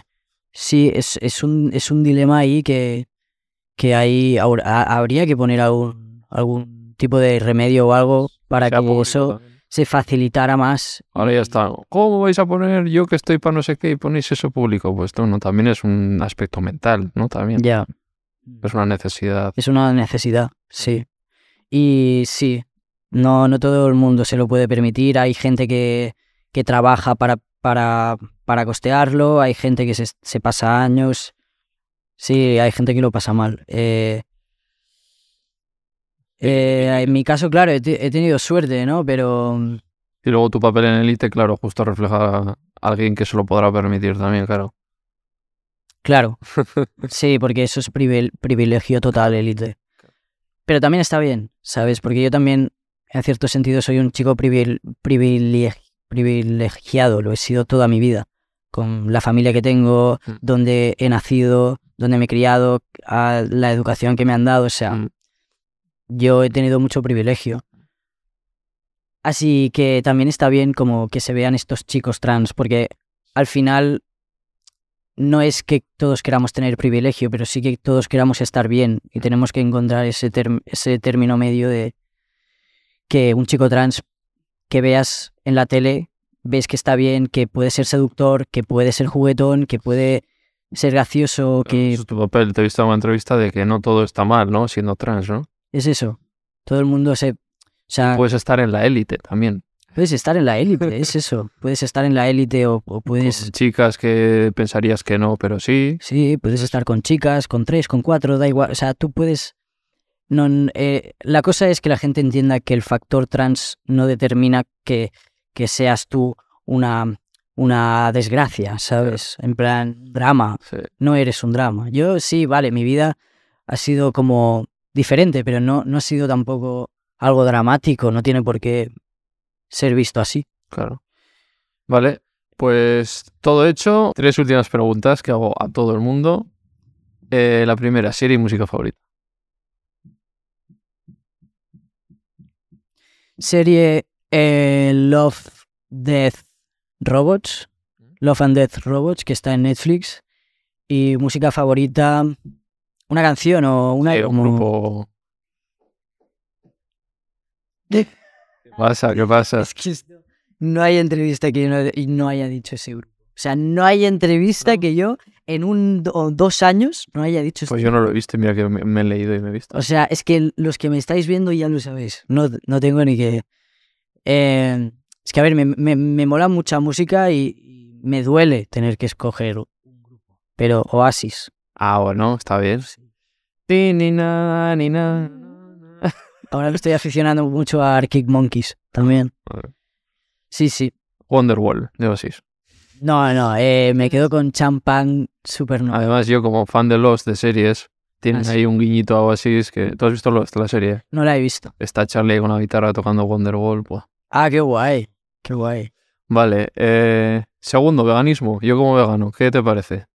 sí, es, es, un, es un dilema ahí que, que ha- habría que poner algún, algún tipo de remedio o algo para que público eso se facilitara más. Ahora ya está. ¿Cómo vais a poner yo que estoy para no sé qué y ponéis eso público? Pues no, también es un aspecto mental, ¿no? También Ya. es una necesidad. Es una necesidad, sí. Y sí, no, no todo el mundo se lo puede permitir. Hay gente que, que trabaja para, para, para costearlo, hay gente que se, se pasa años. Sí, hay gente que lo pasa mal. Eh, eh, en mi caso, claro, he, te- he tenido suerte, ¿no? Pero Y luego tu papel en Elite, claro, justo refleja a alguien que se lo podrá permitir también, claro. Claro. <laughs> Sí, porque eso es privil- privilegio total, élite. Pero también está bien, ¿sabes? Porque yo también, en cierto sentido, soy un chico privil- privileg- privilegiado, lo he sido toda mi vida. Con la familia que tengo, Mm. donde he nacido, donde me he criado, a la educación que me han dado, o sea, Mm. yo he tenido mucho privilegio. Así que también está bien como que se vean estos chicos trans, porque al final no es que todos queramos tener privilegio, pero sí que todos queramos estar bien y tenemos que encontrar ese, ese término medio de que un chico trans que veas en la tele, ves que está bien, que puede ser seductor, que puede ser juguetón, que puede ser gracioso, que Eso es tu papel. Te he visto en una entrevista de que no todo está mal, ¿no? Siendo trans, ¿no? es eso. Todo el mundo se... O sea, Puedes estar en la élite también. puedes estar en la élite, es <laughs> eso. Puedes estar en la élite o, o puedes... Con chicas que pensarías que no, pero sí. Sí, puedes estar con chicas, con tres, con cuatro, da igual. O sea, tú puedes. No, eh, la cosa es que la gente entienda que el factor trans no determina que, que seas tú una, una desgracia, ¿sabes? En plan, drama. sí. No eres un drama. Yo sí, vale, mi vida ha sido como diferente, pero no, no ha sido tampoco algo dramático. No tiene por qué ser visto así. Claro. Vale, pues todo hecho. Tres últimas preguntas que hago a todo el mundo. Eh, la primera, serie y música favorita. Serie eh, Love, Death, Robots. Love and Death Robots, que está en Netflix. Y música favorita. Una canción o una. Eh, un grupo. ¿Qué pasa? ¿Qué pasa? Es que no hay entrevista que yo no, haya dicho ese grupo. O sea, no hay entrevista No. que yo en un o dos años no haya dicho Pues este- yo no lo he visto, mira que me, me he leído y me he visto. O sea, es que los que me estáis viendo ya lo sabéis. No, no tengo ni que. Eh, es que, a ver, me, me, me mola mucha música y, y me duele tener que escoger un grupo. Pero Oasis. Ah, bueno, está bien. Ti, ni na, ni na. Ahora me estoy aficionando mucho a Arctic Monkeys también. Sí, sí. Wonderwall, de Oasis. No, no, eh, me quedo con Champagne Supernova. Además, yo como fan de Lost de series, tienen Ah, sí. ahí un guiñito a Oasis que... ¿Tú has visto Lost, la serie? No la he visto. Está Charlie con la guitarra tocando Wonderwall. buah. Ah, qué guay. Qué guay. Vale, eh, segundo, veganismo. Yo como vegano, ¿qué te parece?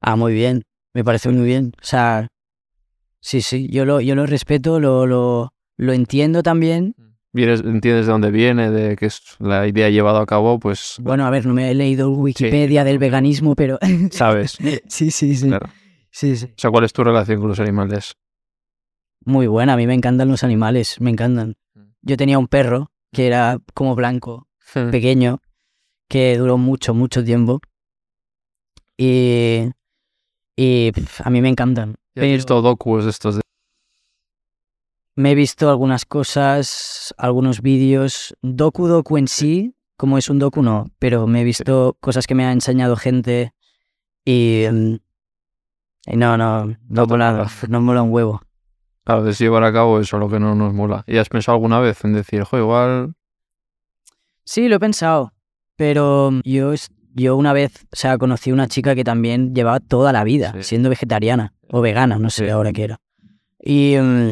Ah, muy bien. Me parece muy bien. O sea, sí, sí. Yo lo, yo lo respeto, lo, lo, lo entiendo también. Vienes, entiendes de dónde viene, de que es la idea llevada a cabo, pues Bueno, a ver, no me he leído Wikipedia del veganismo, pero... <laughs> sabes. sí, sí, sí. Claro. Sí, sí. O sea, ¿cuál es tu relación con los animales? Muy buena, a mí me encantan los animales, me encantan. Mm. Yo tenía un perro que era como blanco, pequeño, que duró mucho, mucho tiempo. Y, y a mí me encantan. ¿Has visto docus de estos de... Me he visto algunas cosas, algunos vídeos. Doku Doku en sí, como es un doku, no, pero me he visto cosas que me ha enseñado gente y. mm, y no, no, no mola, no mola un huevo. A veces llevar a cabo eso, lo que no nos mola. ¿Y has pensado alguna vez en decir, jo, igual... Sí, lo he pensado, pero yo, es- yo una vez, o sea, conocí una chica que también llevaba toda la vida Sí. siendo vegetariana o vegana, no sé Sí. ahora qué era. Y. mm,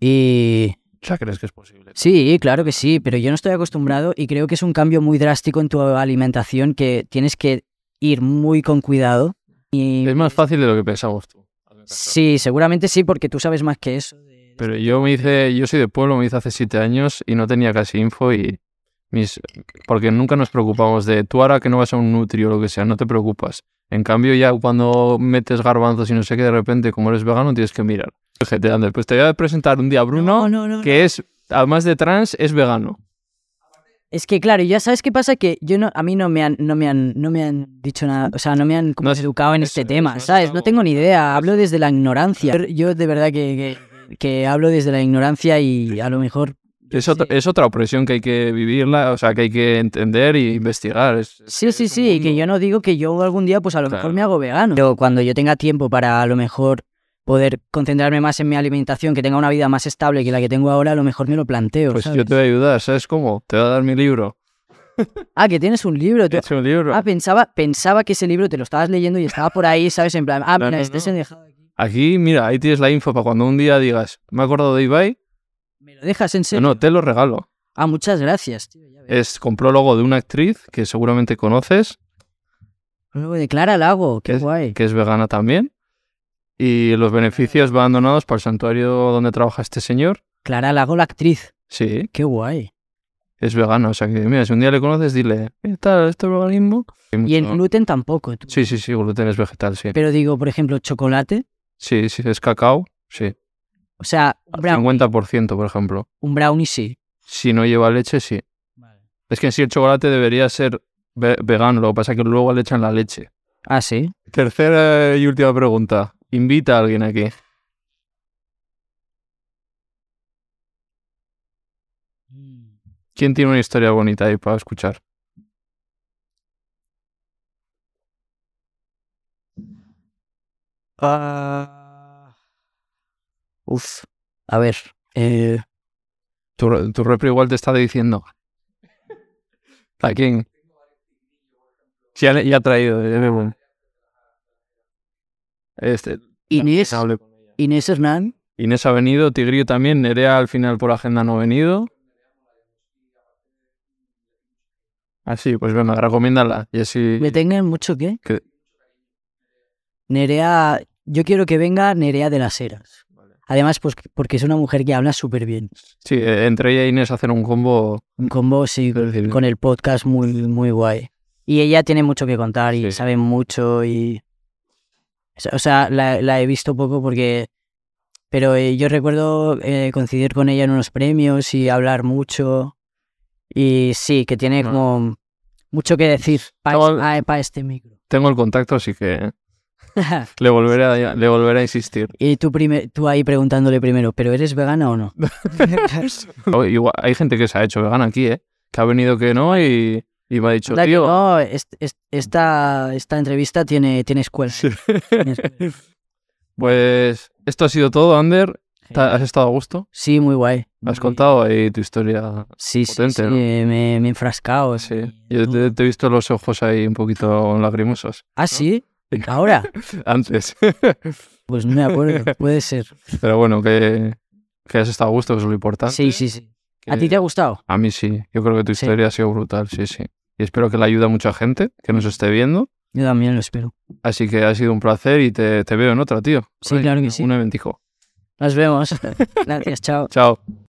y. Sea, ¿crees que es posible? Sí, claro que sí, pero yo no estoy acostumbrado y creo que es un cambio muy drástico en tu alimentación que tienes que ir muy con cuidado. Y Es más fácil de lo que pensamos tú. Sí, seguramente sí, porque tú sabes más que eso. Pero yo me hice, yo soy de pueblo, me hice hace siete años y no tenía casi info y mis, porque nunca nos preocupamos de tú ahora que no vas a un nutri o lo que sea, no te preocupas. En cambio ya cuando metes garbanzos y no sé qué, de repente como eres vegano tienes que mirar. Fíjate, Ander, pues te voy a presentar un día a Bruno no, no, que es, además de trans, es vegano. Es que claro, ya sabes qué pasa que yo no, a mí no me han, no me han, no me han dicho nada, o sea, no me han como educado en eso, este tema, eso, ¿sabes? No tengo ni idea, hablo desde la ignorancia. Yo- Yo de verdad que, que, que hablo desde la ignorancia y a lo mejor. Es, otra- es otra opresión que hay que vivirla, o sea, que hay que entender y investigar. Es- es Sí, sí, sí, y que mundo- yo no digo que yo algún día pues a lo Claro. mejor me hago vegano. Pero cuando yo tenga tiempo para a lo mejor poder concentrarme más en mi alimentación, que tenga una vida más estable que la que tengo ahora, a lo mejor me lo planteo. Pues ¿sabes? yo te voy a ayudar, ¿sabes cómo? Te voy a dar mi libro. Ah, que tienes un libro. He hecho un libro. Ah, pensaba, pensaba que ese libro te lo estabas leyendo y estaba por ahí, ¿sabes? En plan, ah, No, mira, no, este no. se dejado aquí. Mira, ahí tienes la info para cuando un día digas, me he acordado de Ibai. ¿Me lo dejas en No, serio? no, te lo regalo. Ah, muchas gracias. tío, ya. Es con prólogo de una actriz que seguramente conoces, Luego de Clara Lago, qué guay. que es vegana también. Y los beneficios van donados para el santuario donde trabaja este señor. Clara Lago, la actriz. Sí, Qué guay. es vegana. O sea que, mira, si un día le conoces, dile, ¿qué tal esto es veganismo? Hay Y el gluten tampoco. tú. Sí, sí, sí, gluten es vegetal, sí. Pero digo, por ejemplo, chocolate. Sí, sí, es cacao, sí. O sea, un brownie, 50%, por ejemplo. un brownie sí. Si no lleva leche, sí. Es que en sí el chocolate debería ser ve- vegano, lo que pasa es que luego le echan la leche. Ah, sí. Tercera y última pregunta. Invita a alguien aquí. ¿Quién tiene una historia bonita ahí para escuchar? Ah. Uf. A ver. eh, Tu, tu repre igual te está diciendo. <laughs> ¿A quién? Sí, ya, ya ha traído. ya me- Este, Inés. Inés Hernán. Inés ha venido, Tigrillo también, Nerea al final por agenda no ha venido. Ah, sí, pues venga, recomiéndala. Y así... ¿Le tengan mucho qué? que- Nerea. Yo quiero que venga Nerea de las Heras. Además, pues porque es una mujer que habla súper bien. Sí, eh, entre ella e Inés hacen un combo. Un combo, sí, decir, con el podcast muy, muy guay. Y ella tiene mucho que contar y Sí. sabe mucho y... O sea, la, la he visto poco porque... Pero eh, yo recuerdo eh, coincidir con ella en unos premios y hablar mucho. Y sí, que tiene No. como mucho que decir para este micro. Tengo el contacto, así que <laughs> le volveré a, le volveré a insistir. y tú, prime- tú ahí preguntándole primero, ¿pero eres vegana o no? <laughs> Igual- hay gente que se ha hecho vegana aquí, ¿eh? Que ha venido que no y, y me ha dicho, tío... no, est- est- esta, esta entrevista tiene, tiene escuela. Tiene escuela. <laughs> Pues esto ha sido todo, Ander. ¿Te- ¿Has estado a gusto? Sí, muy guay. Has Muy- contado ahí tu historia. Sí, sí, potente, sí, ¿no? me, me he enfrascado. Sí. y- Yo te, te he visto los ojos ahí un poquito lagrimosos. Ah, sí, ahora. <laughs> Antes. <laughs> Pues no me acuerdo, puede ser. Pero bueno, que, que has estado a gusto, que es lo importante. Sí, sí, sí. ¿A ti te ha gustado? A mí sí. Yo creo que tu Sí. historia ha sido brutal, sí, sí. Y espero que le ayude a mucha gente que nos esté viendo. Yo también lo espero. Así que ha sido un placer y te, te veo en otra, tío. Sí, claro que sí. Un eventico. Nos vemos. <laughs> Gracias, chao. Chao.